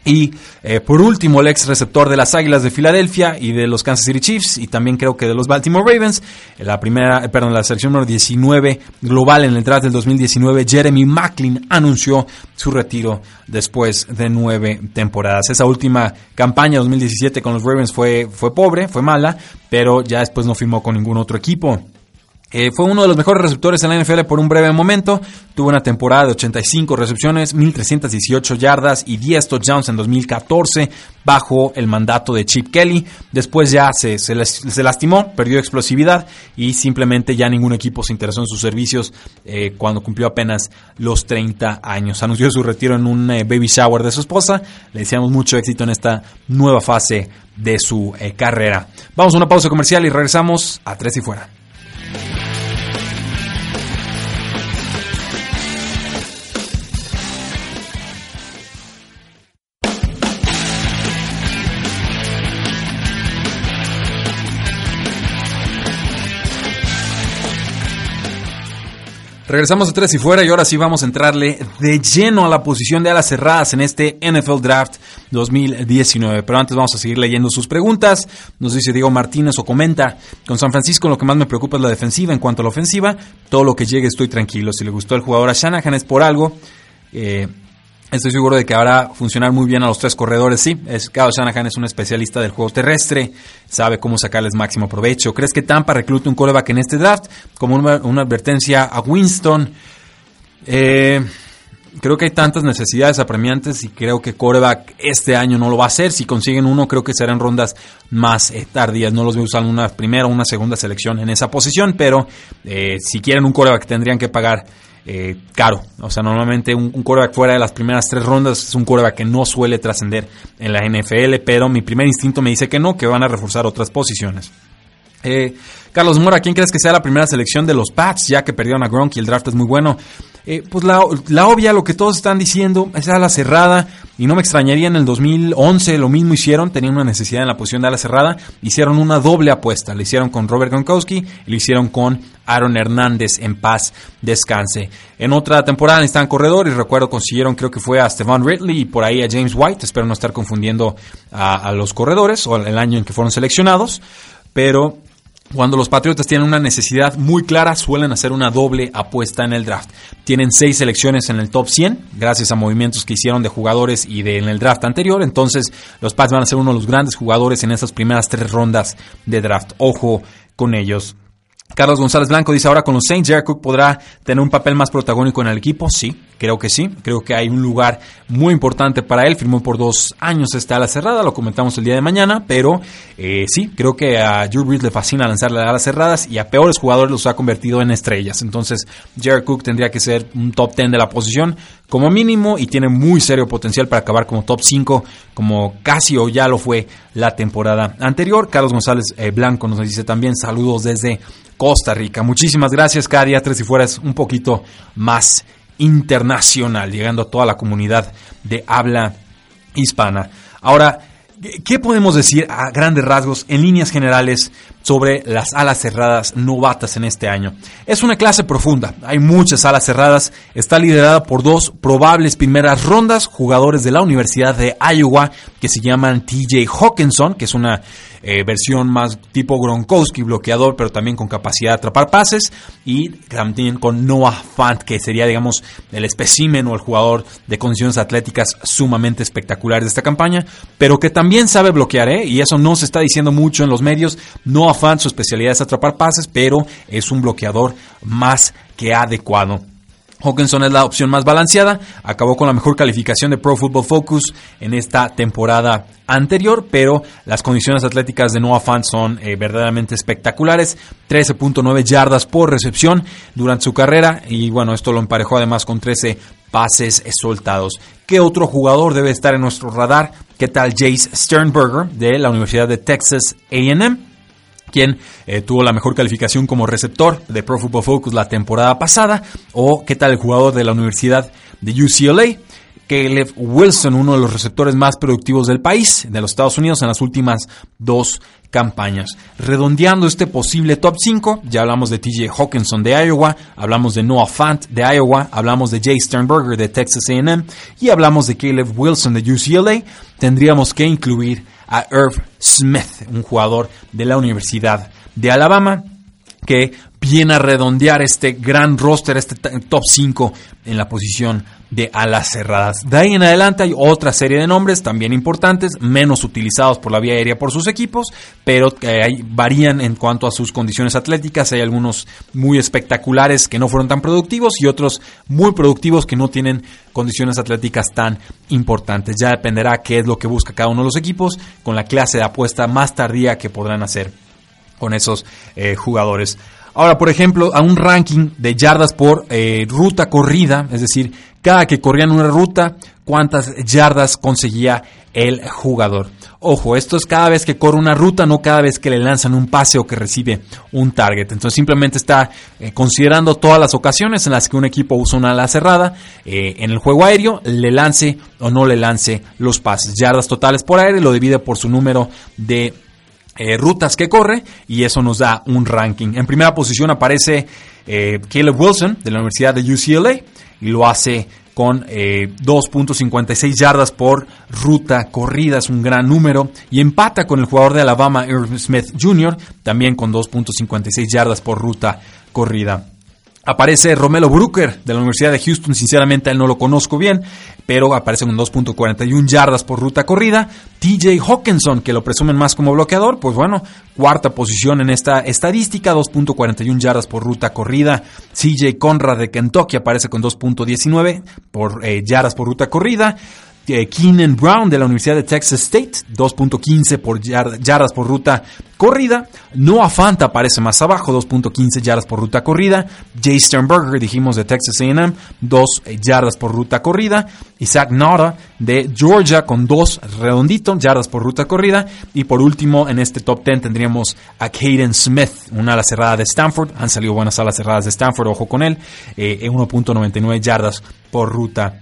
Y eh, por último, el ex receptor de las Águilas de Filadelfia y de los Kansas City Chiefs y también creo que de los Baltimore Ravens, la primera, perdón, la selección número 19 global en el draft del 2019, Jeremy Macklin anunció su retiro después de nueve temporadas. Esa última campaña 2017 con los Ravens fue, fue pobre, fue mala, pero ya después no firmó con ningún otro equipo. Eh, fue uno de los mejores receptores en la NFL por un breve momento. Tuvo una temporada de 85 recepciones, 1318 yardas y 10 touchdowns en 2014 bajo el mandato de Chip Kelly. Después ya se, se, lastimó, perdió explosividad y simplemente ya ningún equipo se interesó en sus servicios eh, cuando cumplió apenas los 30 años. Anunció su retiro en un eh, baby shower de su esposa. Le deseamos mucho éxito en esta nueva fase de su carrera. Vamos a una pausa comercial y regresamos a Tres y Fuera. Bye. Regresamos a tres y fuera y ahora sí vamos a entrarle de lleno a la posición de alas cerradas en este NFL Draft 2019. Pero antes vamos a seguir leyendo sus preguntas. Nos dice Diego Martínez o comenta, con San Francisco lo que más me preocupa es la defensiva. En cuanto a la ofensiva, todo lo que llegue estoy tranquilo. Si le gustó el jugador a Shanahan es por algo. Eh, Estoy seguro de que habrá funcionar muy bien a los tres corredores. Sí, es, Kyle Shanahan es un especialista del juego terrestre, sabe cómo sacarles máximo provecho. ¿Crees que Tampa reclute un coreback en este draft? Como una, advertencia a Winston. Eh, creo que hay tantas necesidades apremiantes y creo que coreback este año no lo va a hacer. Si consiguen uno, creo que serán rondas más eh, tardías. No los voy a usar una primera o una segunda selección en esa posición, pero eh, si quieren un coreback tendrían que pagar eh, caro. O sea, normalmente un, un, quarterback fuera de las primeras tres rondas es un quarterback que no suele trascender en la NFL, pero mi primer instinto me dice que no, que van a reforzar otras posiciones. Eh, Carlos Mora, ¿quién crees que sea la primera selección de los Pats? Ya que perdieron a Gronk y el draft es muy bueno. Eh, pues la, obvia, lo que todos están diciendo, es a la cerrada, y no me extrañaría en el 2011 lo mismo hicieron, tenían una necesidad en la posición de ala cerrada, hicieron una doble apuesta, lo hicieron con Robert Gronkowski y lo hicieron con Aaron Hernández en paz, descanse. En otra temporada necesitaban corredor y recuerdo consiguieron creo que fue a Stevan Ridley y por ahí a James White, espero no estar confundiendo a, a los corredores o el año en que fueron seleccionados, pero cuando los Patriotas tienen una necesidad muy clara, suelen hacer una doble apuesta en el draft. Tienen seis selecciones en el top 100, gracias a movimientos que hicieron de jugadores y de, en el draft anterior. Entonces, los Pats van a ser uno de los grandes jugadores en esas primeras tres rondas de draft. Ojo con ellos. Carlos González Blanco dice ahora con los Saints, Jared Cook podrá tener un papel más protagónico en el equipo. Sí, creo que sí. Creo que hay un lugar muy importante para él. Firmó por dos años esta ala cerrada, lo comentamos el día de mañana, pero eh, sí, creo que a Drew Brees le fascina lanzarle alas cerradas y a peores jugadores los ha convertido en estrellas. Entonces, Jared Cook tendría que ser un top 10 de la posición como mínimo y tiene muy serio potencial para acabar como top 5, como casi o ya lo fue la temporada anterior. Carlos González eh, Blanco nos dice también saludos desde Costa Rica. Muchísimas gracias. Día Tres y Fuera es un poquito más internacional, llegando a toda la comunidad de habla hispana. Ahora, ¿qué podemos decir a grandes rasgos, en líneas generales, sobre las alas cerradas novatas en este año? Es una clase profunda, hay muchas alas cerradas, está liderada por dos probables primeras rondas, jugadores de la Universidad de Iowa, que se llaman TJ Hawkinson, que es una eh, versión más tipo Gronkowski, bloqueador, pero también con capacidad de atrapar pases, y también con Noah Fant, que sería, digamos, el espécimen o el jugador de condiciones atléticas sumamente espectaculares de esta campaña, pero que también sabe bloquear, ¿eh? y eso no se está diciendo mucho en los medios. Noah Fant, su especialidad es atrapar pases, pero es un bloqueador más que adecuado. Hawkinson es la opción más balanceada, acabó con la mejor calificación de Pro Football Focus en esta temporada anterior, pero las condiciones atléticas de Noah Fant son eh, verdaderamente espectaculares, 13.9 yardas por recepción durante su carrera y bueno, esto lo emparejó además con 13 pases soltados. ¿Qué otro jugador debe estar en nuestro radar? ¿Qué tal Jace Sternberger de la Universidad de Texas AM? Quien eh, tuvo la mejor calificación como receptor de Pro Football Focus la temporada pasada, o qué tal el jugador de la Universidad de UCLA, Caleb Wilson, uno de los receptores más productivos del país, de los Estados Unidos, en las últimas dos campañas. Redondeando este posible top 5, ya hablamos de TJ Hawkinson de Iowa, hablamos de Noah Fant de Iowa, hablamos de Jay Sternberger de Texas AM y hablamos de Caleb Wilson de UCLA, tendríamos que incluir a Irv Smith, un jugador de la Universidad de Alabama que viene a redondear este gran roster, este top 5 en la posición de alas cerradas. De ahí en adelante hay otra serie de nombres también importantes, menos utilizados por la vía aérea por sus equipos, pero que varían en cuanto a sus condiciones atléticas. Hay algunos muy espectaculares que no fueron tan productivos y otros muy productivos que no tienen condiciones atléticas tan importantes. Ya dependerá qué es lo que busca cada uno de los equipos con la clase de apuesta más tardía que podrán hacer con esos eh, jugadores. Ahora, por ejemplo, a un ranking de yardas por eh, ruta corrida, es decir, cada que corrían una ruta, cuántas yardas conseguía el jugador. Ojo, esto es cada vez que corre una ruta, no cada vez que le lanzan un pase o que recibe un target. Entonces simplemente está eh, considerando todas las ocasiones en las que un equipo usa una ala cerrada en el juego aéreo, le lance o no le lance los pases. Yardas totales por aire lo divide por su número de eh, rutas que corre y eso nos da un ranking. En primera posición aparece eh, Caleb Wilson de la Universidad de UCLA y lo hace con 2.56 eh, yardas por ruta corrida, es un gran número, y empata con el jugador de Alabama, Irv Smith Jr., también con 2.56 yardas por ruta corrida. Aparece Romelo Brooker de la Universidad de Houston, sinceramente él no lo conozco bien, pero aparece con 2.41 yardas por ruta corrida. TJ Hawkinson, que lo presumen más como bloqueador, pues bueno, cuarta posición en esta estadística, 2.41 yardas por ruta corrida. CJ Conrad de Kentucky aparece con 2.19 por eh, yardas por ruta corrida. Keenan Brown de la Universidad de Texas State, 2.15 por yardas por ruta corrida. Noah Fanta aparece más abajo, 2.15 yardas por ruta corrida. Jay Sternberger, dijimos de Texas AM, 2 yardas por ruta corrida. Isaac Nara de Georgia con 2 redondito yardas por ruta corrida. Y por último, en este top 10 tendríamos a Caden Smith, una ala cerrada de Stanford. Han salido buenas alas cerradas de Stanford, ojo con él. 1.99 eh, yardas por ruta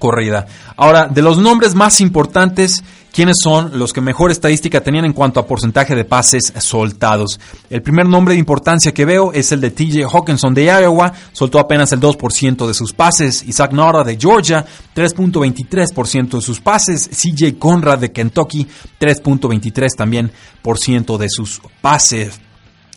corrida. Ahora, de los nombres más importantes, ¿quiénes son los que mejor estadística tenían en cuanto a porcentaje de pases soltados? El primer nombre de importancia que veo es el de TJ Hawkinson de Iowa, soltó apenas el 2% de sus pases. Isaac Nora de Georgia, 3.23% de sus pases. CJ Conrad de Kentucky, 3.23 también por ciento de sus pases.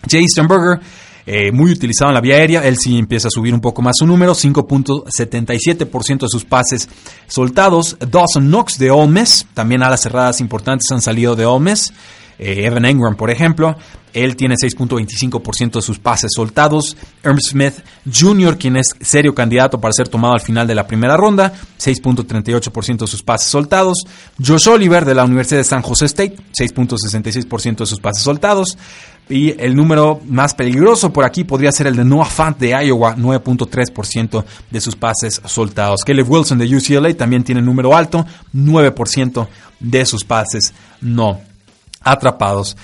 Jason Berger eh, muy utilizado en la vía aérea. Él sí empieza a subir un poco más su número, 5.77% de sus pases soltados. Dawson Knox de Ole Miss, también alas cerradas importantes han salido de Ole Miss. Eh, Evan Engram, por ejemplo, él tiene 6.25% de sus pases soltados. Erm Smith Jr., quien es serio candidato para ser tomado al final de la primera ronda, 6.38% de sus pases soltados. Josh Oliver de la Universidad de San Jose State, 6.66% de sus pases soltados. Y el número más peligroso por aquí podría ser el de Noah Fant de Iowa, 9.3% de sus pases soltados. Caleb Wilson de UCLA también tiene número alto, 9% de sus pases no atrapados.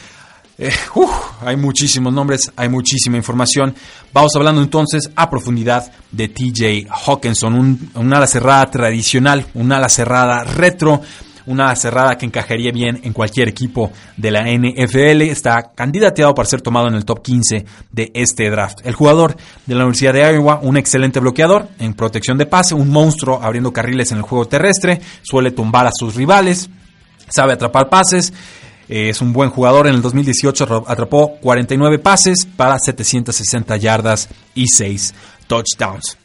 Eh, hay muchísimos nombres, hay muchísima información. Vamos hablando entonces a profundidad de TJ Hawkinson, un, un ala cerrada tradicional, un ala cerrada retro una cerrada que encajaría bien en cualquier equipo de la NFL. Está candidateado para ser tomado en el top 15 de este draft. El jugador de la Universidad de Iowa, un excelente bloqueador en protección de pase, un monstruo abriendo carriles en el juego terrestre, suele tumbar a sus rivales, sabe atrapar pases. Eh, es un buen jugador. En el 2018 atrapó 49 pases para 760 yardas y 6 touchdowns.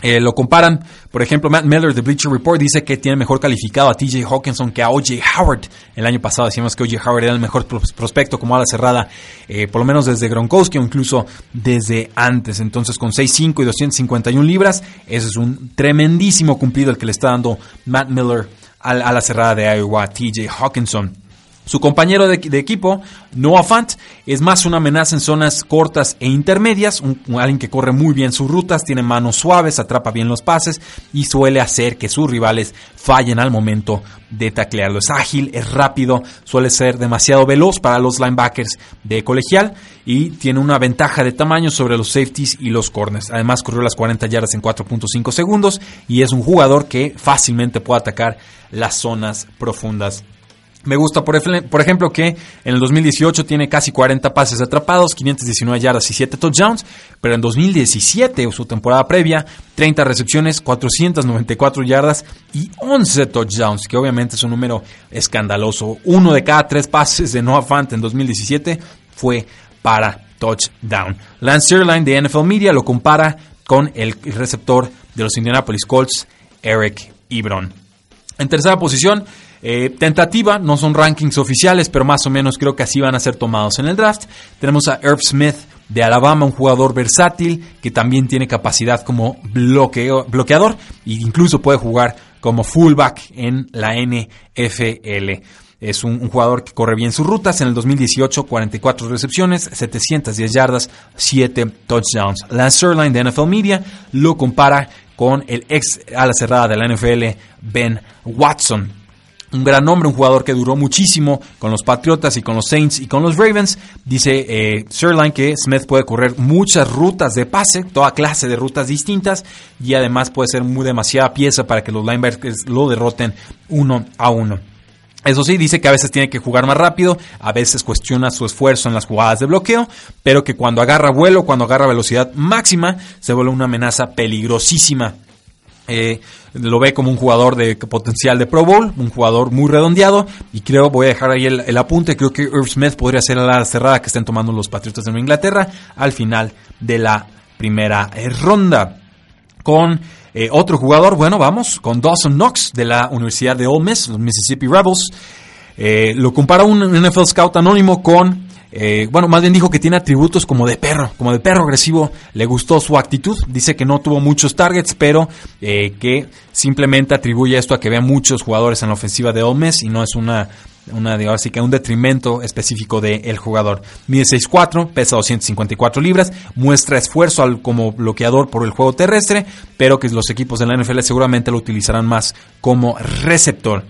Eh, lo comparan, por ejemplo, Matt Miller de Bleacher Report dice que tiene mejor calificado a TJ Hawkinson que a O.J. Howard. El año pasado decíamos que O.J. Howard era el mejor prospecto como ala cerrada, eh, por lo menos desde Gronkowski o incluso desde antes. Entonces, con 6'5 y 251 libras, ese es un tremendísimo cumplido el que le está dando Matt Miller a, la cerrada de Iowa, TJ Hawkinson. Su compañero de, equipo, Noah Fant, es más una amenaza en zonas cortas e intermedias, un, alguien que corre muy bien sus rutas, tiene manos suaves, atrapa bien los pases y suele hacer que sus rivales fallen al momento de taclearlo. Es ágil, es rápido, suele ser demasiado veloz para los linebackers de colegial y tiene una ventaja de tamaño sobre los safeties y los corners. Además corrió las 40 yardas en 4.5 segundos y es un jugador que fácilmente puede atacar las zonas profundas me gusta, por, ejemplo, que en el 2018 tiene casi 40 pases atrapados, 519 yardas y 7 touchdowns, pero en 2017, su temporada previa, 30 recepciones, 494 yardas y 11 touchdowns, que obviamente es un número escandaloso. Uno de cada tres pases de Noah Fant en 2017 fue para touchdown. Lance Zierlein de NFL Media lo compara con el receptor de los Indianapolis Colts, Eric Ebron. En tercera posición, eh, tentativa, no son rankings oficiales, pero más o menos creo que así van a ser tomados en el draft. Tenemos a Herb Smith de Alabama, un jugador versátil que también tiene capacidad como bloqueador e incluso puede jugar como fullback en la NFL. Es un, jugador que corre bien sus rutas. En el 2018, 44 recepciones, 710 yardas, 7 touchdowns. Lance Sirline de NFL Media lo compara con el ex ala cerrada de la NFL, Ben Watson un gran nombre, un jugador que duró muchísimo con los Patriotas y con los Saints y con los Ravens. Dice eh, Sirline que Smith puede correr muchas rutas de pase, toda clase de rutas distintas y además puede ser muy demasiada pieza para que los linebackers lo derroten uno a uno. Eso sí, dice que a veces tiene que jugar más rápido, a veces cuestiona su esfuerzo en las jugadas de bloqueo, pero que cuando agarra vuelo, cuando agarra velocidad máxima, se vuelve una amenaza peligrosísima eh, lo ve como un jugador de potencial de Pro Bowl, un jugador muy redondeado. Y creo, voy a dejar ahí el, apunte, creo que Irv Smith podría ser la cerrada que estén tomando los Patriotas de Nueva Inglaterra al final de la primera eh, ronda. Con eh, otro jugador, bueno, vamos, con Dawson Knox de la Universidad de Ole Miss, los Mississippi Rebels. lo compara un NFL Scout anónimo con eh, bueno, más bien dijo que tiene atributos como de perro, como de perro agresivo. Le gustó su actitud. Dice que no tuvo muchos targets, pero eh, que simplemente atribuye esto a que vea muchos jugadores en la ofensiva de Olmes y no es una, una que un detrimento específico del jugador. Mide 6'4, pesa 254 libras, muestra esfuerzo al, como bloqueador por el juego terrestre, pero que los equipos de la NFL seguramente lo utilizarán más como receptor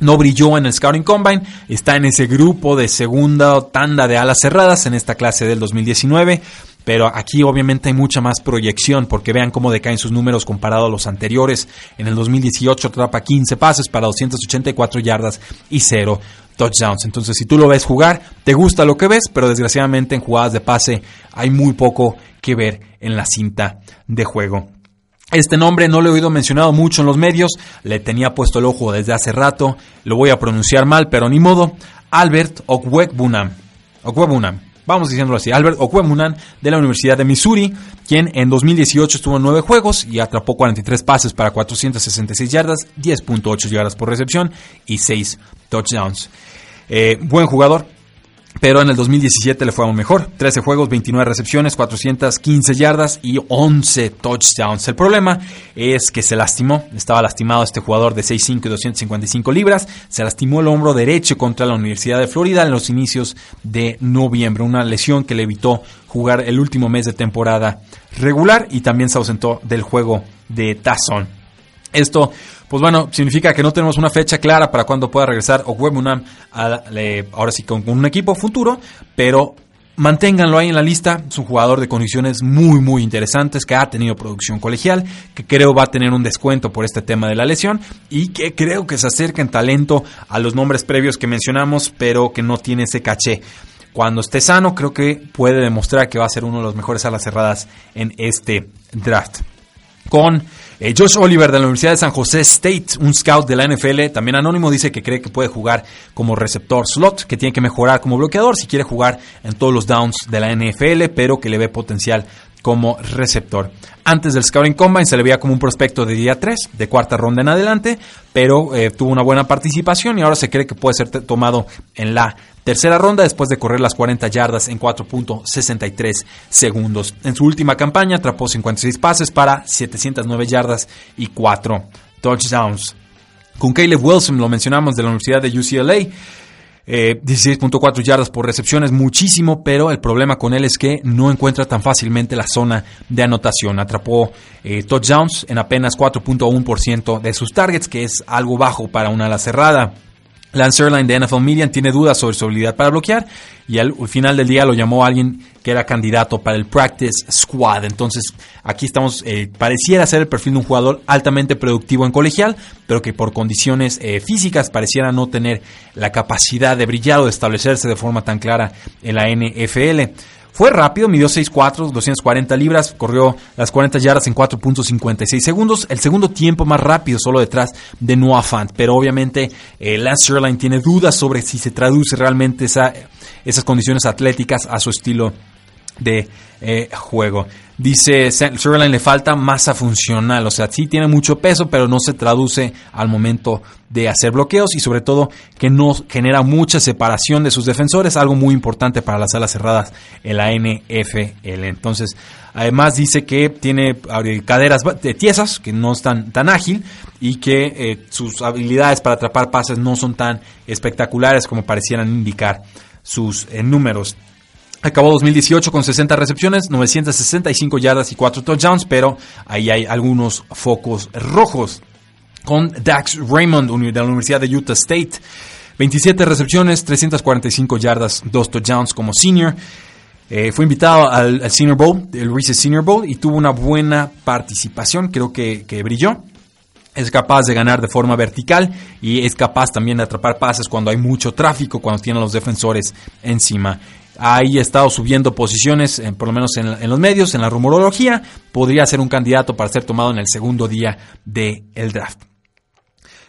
no brilló en el Scouting Combine, está en ese grupo de segunda tanda de alas cerradas en esta clase del 2019, pero aquí obviamente hay mucha más proyección porque vean cómo decaen sus números comparado a los anteriores. En el 2018 atrapa 15 pases para 284 yardas y 0 touchdowns. Entonces, si tú lo ves jugar, te gusta lo que ves, pero desgraciadamente en jugadas de pase hay muy poco que ver en la cinta de juego. Este nombre no lo he oído mencionado mucho en los medios, le tenía puesto el ojo desde hace rato, lo voy a pronunciar mal, pero ni modo. Albert Okwebunam. Okwebunam. Vamos diciéndolo así. Albert Okwebunam de la Universidad de Missouri, quien en 2018 estuvo en 9 juegos y atrapó 43 pases para 466 yardas, 10.8 yardas por recepción y 6 touchdowns. Eh, buen jugador, pero en el 2017 le fue aún mejor. 13 juegos, 29 recepciones, 415 yardas y 11 touchdowns. El problema es que se lastimó. Estaba lastimado este jugador de 6'5 y 255 libras. Se lastimó el hombro derecho contra la Universidad de Florida en los inicios de noviembre. Una lesión que le evitó jugar el último mes de temporada regular y también se ausentó del juego de tazón. Esto pues bueno, significa que no tenemos una fecha clara para cuándo pueda regresar Ogwemunam ahora sí con, un equipo futuro, pero manténganlo ahí en la lista. Es un jugador de condiciones muy, muy interesantes que ha tenido producción colegial, que creo va a tener un descuento por este tema de la lesión y que creo que se acerca en talento a los nombres previos que mencionamos, pero que no tiene ese caché. Cuando esté sano, creo que puede demostrar que va a ser uno de los mejores alas cerradas en este draft. Con eh, Josh Oliver de la Universidad de San José State, un scout de la NFL, también anónimo, dice que cree que puede jugar como receptor slot, que tiene que mejorar como bloqueador si quiere jugar en todos los downs de la NFL, pero que le ve potencial como receptor. Antes del Scouting Combine se le veía como un prospecto de día 3, de cuarta ronda en adelante, pero eh, tuvo una buena participación y ahora se cree que puede ser tomado en la tercera ronda después de correr las 40 yardas en 4.63 segundos. En su última campaña atrapó 56 pases para 709 yardas y 4 touchdowns. Con Caleb Wilson, lo mencionamos, de la Universidad de UCLA, 16.4 yardas por recepción es muchísimo, pero el problema con él es que no encuentra tan fácilmente la zona de anotación. Atrapó touchdowns en apenas 4.1% de sus targets, que es algo bajo para una ala cerrada. Lance Erline de NFL Median tiene dudas sobre su habilidad para bloquear y al final del día lo llamó alguien que era candidato para el Practice Squad. Entonces aquí estamos, eh, pareciera ser el perfil de un jugador altamente productivo en colegial, pero que por condiciones eh, físicas pareciera no tener la capacidad de brillar o de establecerse de forma tan clara en la NFL. Fue rápido, midió 6'4, 240 libras, corrió las 40 yardas en 4.56 segundos. El segundo tiempo más rápido, solo detrás de Noah Fant. Pero obviamente eh, Lance Sherline tiene dudas sobre si se traduce realmente esa, esas condiciones atléticas a su estilo de eh, juego. Dice Sutherland le falta masa funcional, o sea, sí tiene mucho peso, pero no se traduce al momento de hacer bloqueos y sobre todo que no genera mucha separación de sus defensores, algo muy importante para las alas cerradas en la NFL. Entonces, además dice que tiene caderas tiesas, que no están tan ágil y que eh, sus habilidades para atrapar pases no son tan espectaculares como parecieran indicar sus eh, números. Acabó 2018 con 60 recepciones, 965 yardas y 4 touchdowns, pero ahí hay algunos focos rojos. Con Dax Raymond de la Universidad de Utah State, 27 recepciones, 345 yardas, 2 touchdowns como senior. Eh, fue invitado al, Senior Bowl, el Reese's Senior Bowl, y tuvo una buena participación, creo que, que brilló es capaz de ganar de forma vertical y es capaz también de atrapar pases cuando hay mucho tráfico, cuando tienen los defensores encima ahí ha estado subiendo posiciones, por lo menos en, los medios, en la rumorología, podría ser un candidato para ser tomado en el segundo día del draft.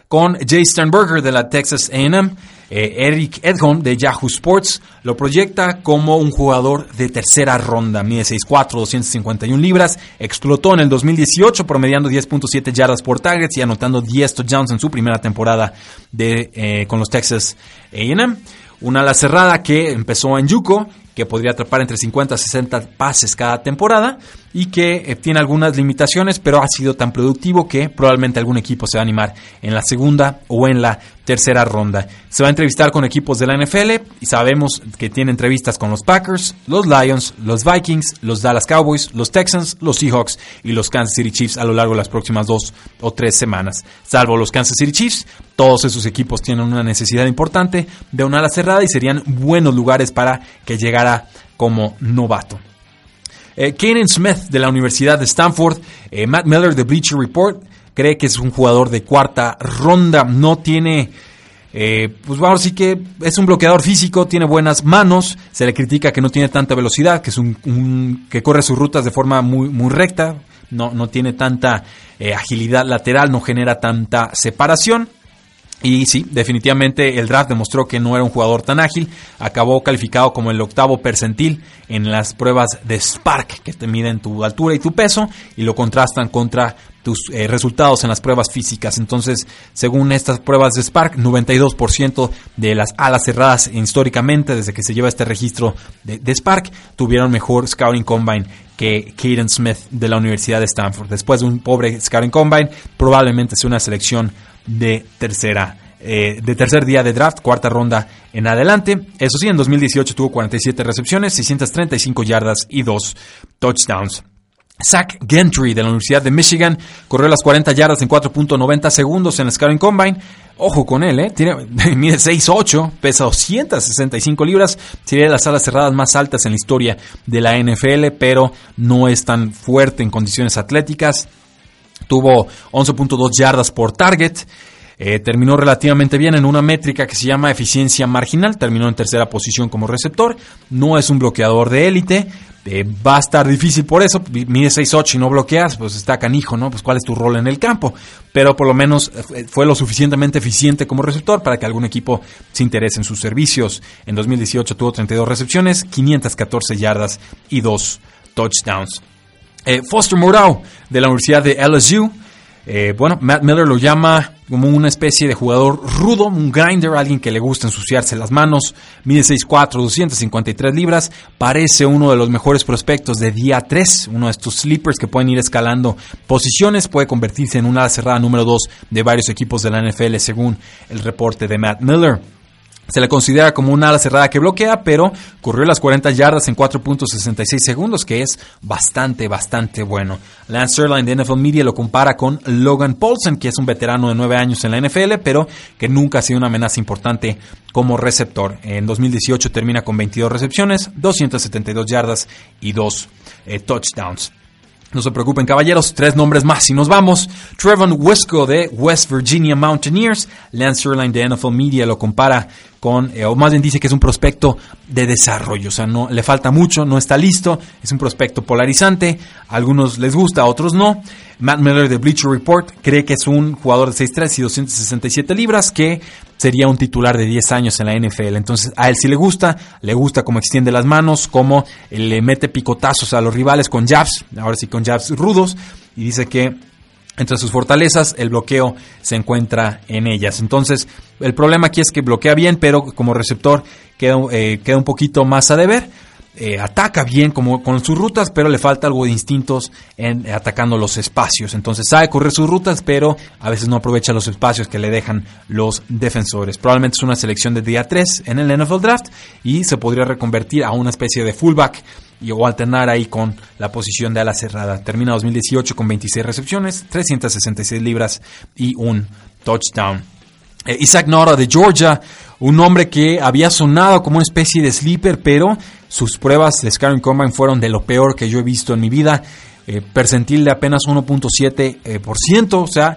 Con Jay Sternberger de la Texas AM, eh, Eric Edholm de Yahoo Sports lo proyecta como un jugador de tercera ronda, mide 6'4, 251 libras, explotó en el 2018 promediando 10.7 yardas por targets y anotando 10 touchdowns en su primera temporada de, eh, con los Texas AM. Una ala cerrada que empezó en Yuko, que podría atrapar entre 50 a 60 pases cada temporada y que eh, tiene algunas limitaciones, pero ha sido tan productivo que probablemente algún equipo se va a animar en la segunda o en la tercera ronda. Se va a entrevistar con equipos de la NFL y sabemos que tiene entrevistas con los Packers, los Lions, los Vikings, los Dallas Cowboys, los Texans, los Seahawks y los Kansas City Chiefs a lo largo de las próximas dos o tres semanas. Salvo los Kansas City Chiefs, todos esos equipos tienen una necesidad importante de una ala cerrada y serían buenos lugares para que llegara como novato. Eh, Smith de la Universidad de Stanford, eh, Matt Miller de Bleacher Report, cree que es un jugador de cuarta ronda, no tiene... Eh, pues vamos sí que es un bloqueador físico, tiene buenas manos, se le critica que no tiene tanta velocidad, que es un, que corre sus rutas de forma muy, muy recta, no, no tiene tanta eh, agilidad lateral, no genera tanta separación. Y sí, definitivamente el draft demostró que no era un jugador tan ágil. Acabó calificado como el octavo percentil en las pruebas de Spark, que te miden tu altura y tu peso y lo contrastan contra tus eh, resultados en las pruebas físicas. Entonces, según estas pruebas de Spark, 92% de las alas cerradas históricamente, desde que se lleva este registro de, de Spark, tuvieron mejor Scouting Combine que Caden Smith de la Universidad de Stanford. Después de un pobre Scouting Combine, probablemente sea una selección de tercera eh, de tercer día de draft, cuarta ronda en adelante. Eso sí, en 2018 tuvo 47 recepciones, 635 yardas y 2 touchdowns. Zach Gentry de la Universidad de Michigan corrió las 40 yardas en 4.90 segundos en el Scouting Combine. Ojo con él, ¿eh? Tiene, mide 6'8, pesa 265 libras. Sería de las alas cerradas más altas en la historia de la NFL, pero no es tan fuerte en condiciones atléticas tuvo 11.2 yardas por target. Eh, terminó relativamente bien en una métrica que se llama eficiencia marginal. Terminó en tercera posición como receptor. No es un bloqueador de élite. Eh, va a estar difícil por eso. Mide 6'8 y no bloqueas, pues está canijo, ¿no? Pues cuál es tu rol en el campo. Pero por lo menos eh, fue lo suficientemente eficiente como receptor para que algún equipo se interese en sus servicios. En 2018 tuvo 32 recepciones, 514 yardas y 2 touchdowns. Eh, Foster Moreau de la Universidad de LSU. Eh, bueno, Matt Miller lo llama como una especie de jugador rudo, un grinder, alguien que le gusta ensuciarse las manos. Mide 6'4, 253 libras. Parece uno de los mejores prospectos de día 3, uno de estos sleepers que pueden ir escalando posiciones. Puede convertirse en una cerrada número 2 de varios equipos de la NFL según el reporte de Matt Miller. Se le considera como una ala cerrada que bloquea, pero corrió las 40 yardas en 4.66 segundos, que es bastante, bastante bueno. Lance Sterling de NFL Media lo compara con Logan Paulsen, que es un veterano de 9 años en la NFL, pero que nunca ha sido una amenaza importante como receptor. En 2018 termina con 22 recepciones, 272 yardas y 2 eh, touchdowns. No se preocupen, caballeros, tres nombres más y nos vamos. Trevon Wesco de West Virginia Mountaineers. Lance Erline de NFL Media lo compara con, eh, o más bien dice que es un prospecto de desarrollo, o sea, no le falta mucho, no está listo, es un prospecto polarizante, a algunos les gusta, a otros no. Matt Miller de Bleacher Report cree que es un jugador de 6'3 y 267 libras que sería un titular de 10 años en la NFL. Entonces, a él sí le gusta, le gusta cómo extiende las manos, cómo le mete picotazos a los rivales con jabs, ahora sí con jabs rudos, y dice que entre sus fortalezas, el bloqueo se encuentra en ellas. Entonces, el problema aquí es que bloquea bien, pero como receptor queda, eh, queda un poquito más a deber. Eh, ataca bien como con sus rutas, pero le falta algo de instintos en eh, atacando los espacios. Entonces sabe correr sus rutas, pero a veces no aprovecha los espacios que le dejan los defensores. Probablemente es una selección de día 3 en el NFL Draft y se podría reconvertir a una especie de fullback y o alternar ahí con la posición de ala cerrada. Termina 2018 con 26 recepciones, 366 libras y un touchdown. Eh, Isaac Nora de Georgia, un hombre que había sonado como una especie de sleeper, pero sus pruebas de Scaring Combine fueron de lo peor que yo he visto en mi vida. Eh, percentil de apenas 1.7%, eh, o sea,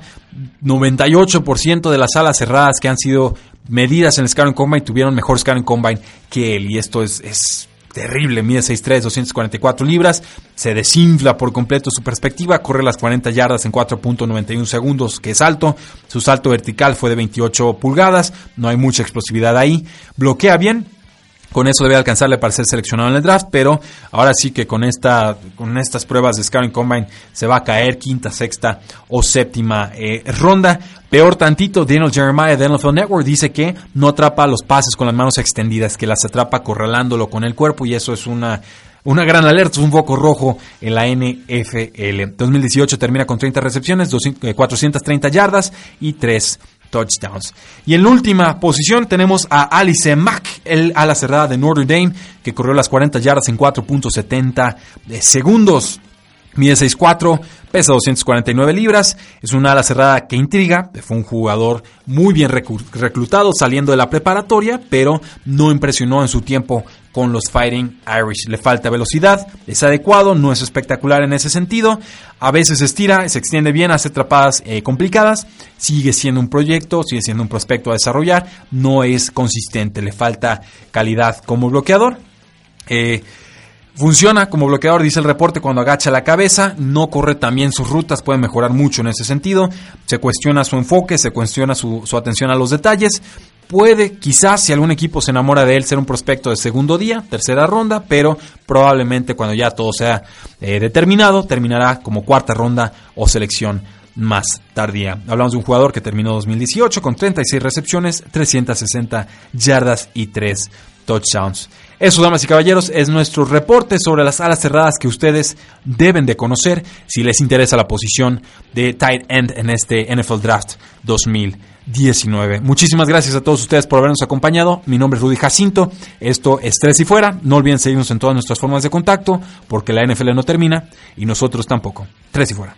98% de las alas cerradas que han sido medidas en el Scaring Combine tuvieron mejor Scaring Combine que él. Y esto es, es terrible, mide 6'3, 244 libras, se desinfla por completo su perspectiva, corre las 40 yardas en 4.91 segundos, que es alto, su salto vertical fue de 28 pulgadas, no hay mucha explosividad ahí, bloquea bien, con eso debe alcanzarle para ser seleccionado en el draft, pero ahora sí que con, esta, con estas pruebas de Scouting Combine se va a caer quinta, sexta o séptima eh, ronda. Peor tantito, Daniel Jeremiah de NFL Network dice que no atrapa los pases con las manos extendidas, que las atrapa corralándolo con el cuerpo y eso es una una gran alerta, un foco rojo en la NFL. 2018 termina con 30 recepciones, 430 eh, yardas y 3 touchdowns. Y en la última posición tenemos a Alice Mack, el ala cerrada de Notre Dame, que corrió las 40 yardas en 4.70 segundos. Mide 6'4, pesa 249 libras, es una ala cerrada que intriga, fue un jugador muy bien reclutado saliendo de la preparatoria, pero no impresionó en su tiempo con los Fighting Irish. Le falta velocidad, es adecuado, no es espectacular en ese sentido, a veces estira, se extiende bien, hace atrapadas eh, complicadas, sigue siendo un proyecto, sigue siendo un prospecto a desarrollar, no es consistente, le falta calidad como bloqueador. Eh, Funciona como bloqueador, dice el reporte, cuando agacha la cabeza, no corre también sus rutas, puede mejorar mucho en ese sentido, se cuestiona su enfoque, se cuestiona su, atención a los detalles, puede quizás si algún equipo se enamora de él ser un prospecto de segundo día, tercera ronda, pero probablemente cuando ya todo sea eh, determinado, terminará como cuarta ronda o selección más tardía. Hablamos de un jugador que terminó 2018 con 36 recepciones, 360 yardas y 3 touchdowns. Eso, damas y caballeros, es nuestro reporte sobre las alas cerradas que ustedes deben de conocer si les interesa la posición de tight end en este NFL Draft 2019. Muchísimas gracias a todos ustedes por habernos acompañado. Mi nombre es Rudy Jacinto. Esto es Tres y Fuera. No olviden seguirnos en todas nuestras formas de contacto porque la NFL no termina y nosotros tampoco. Tres y Fuera.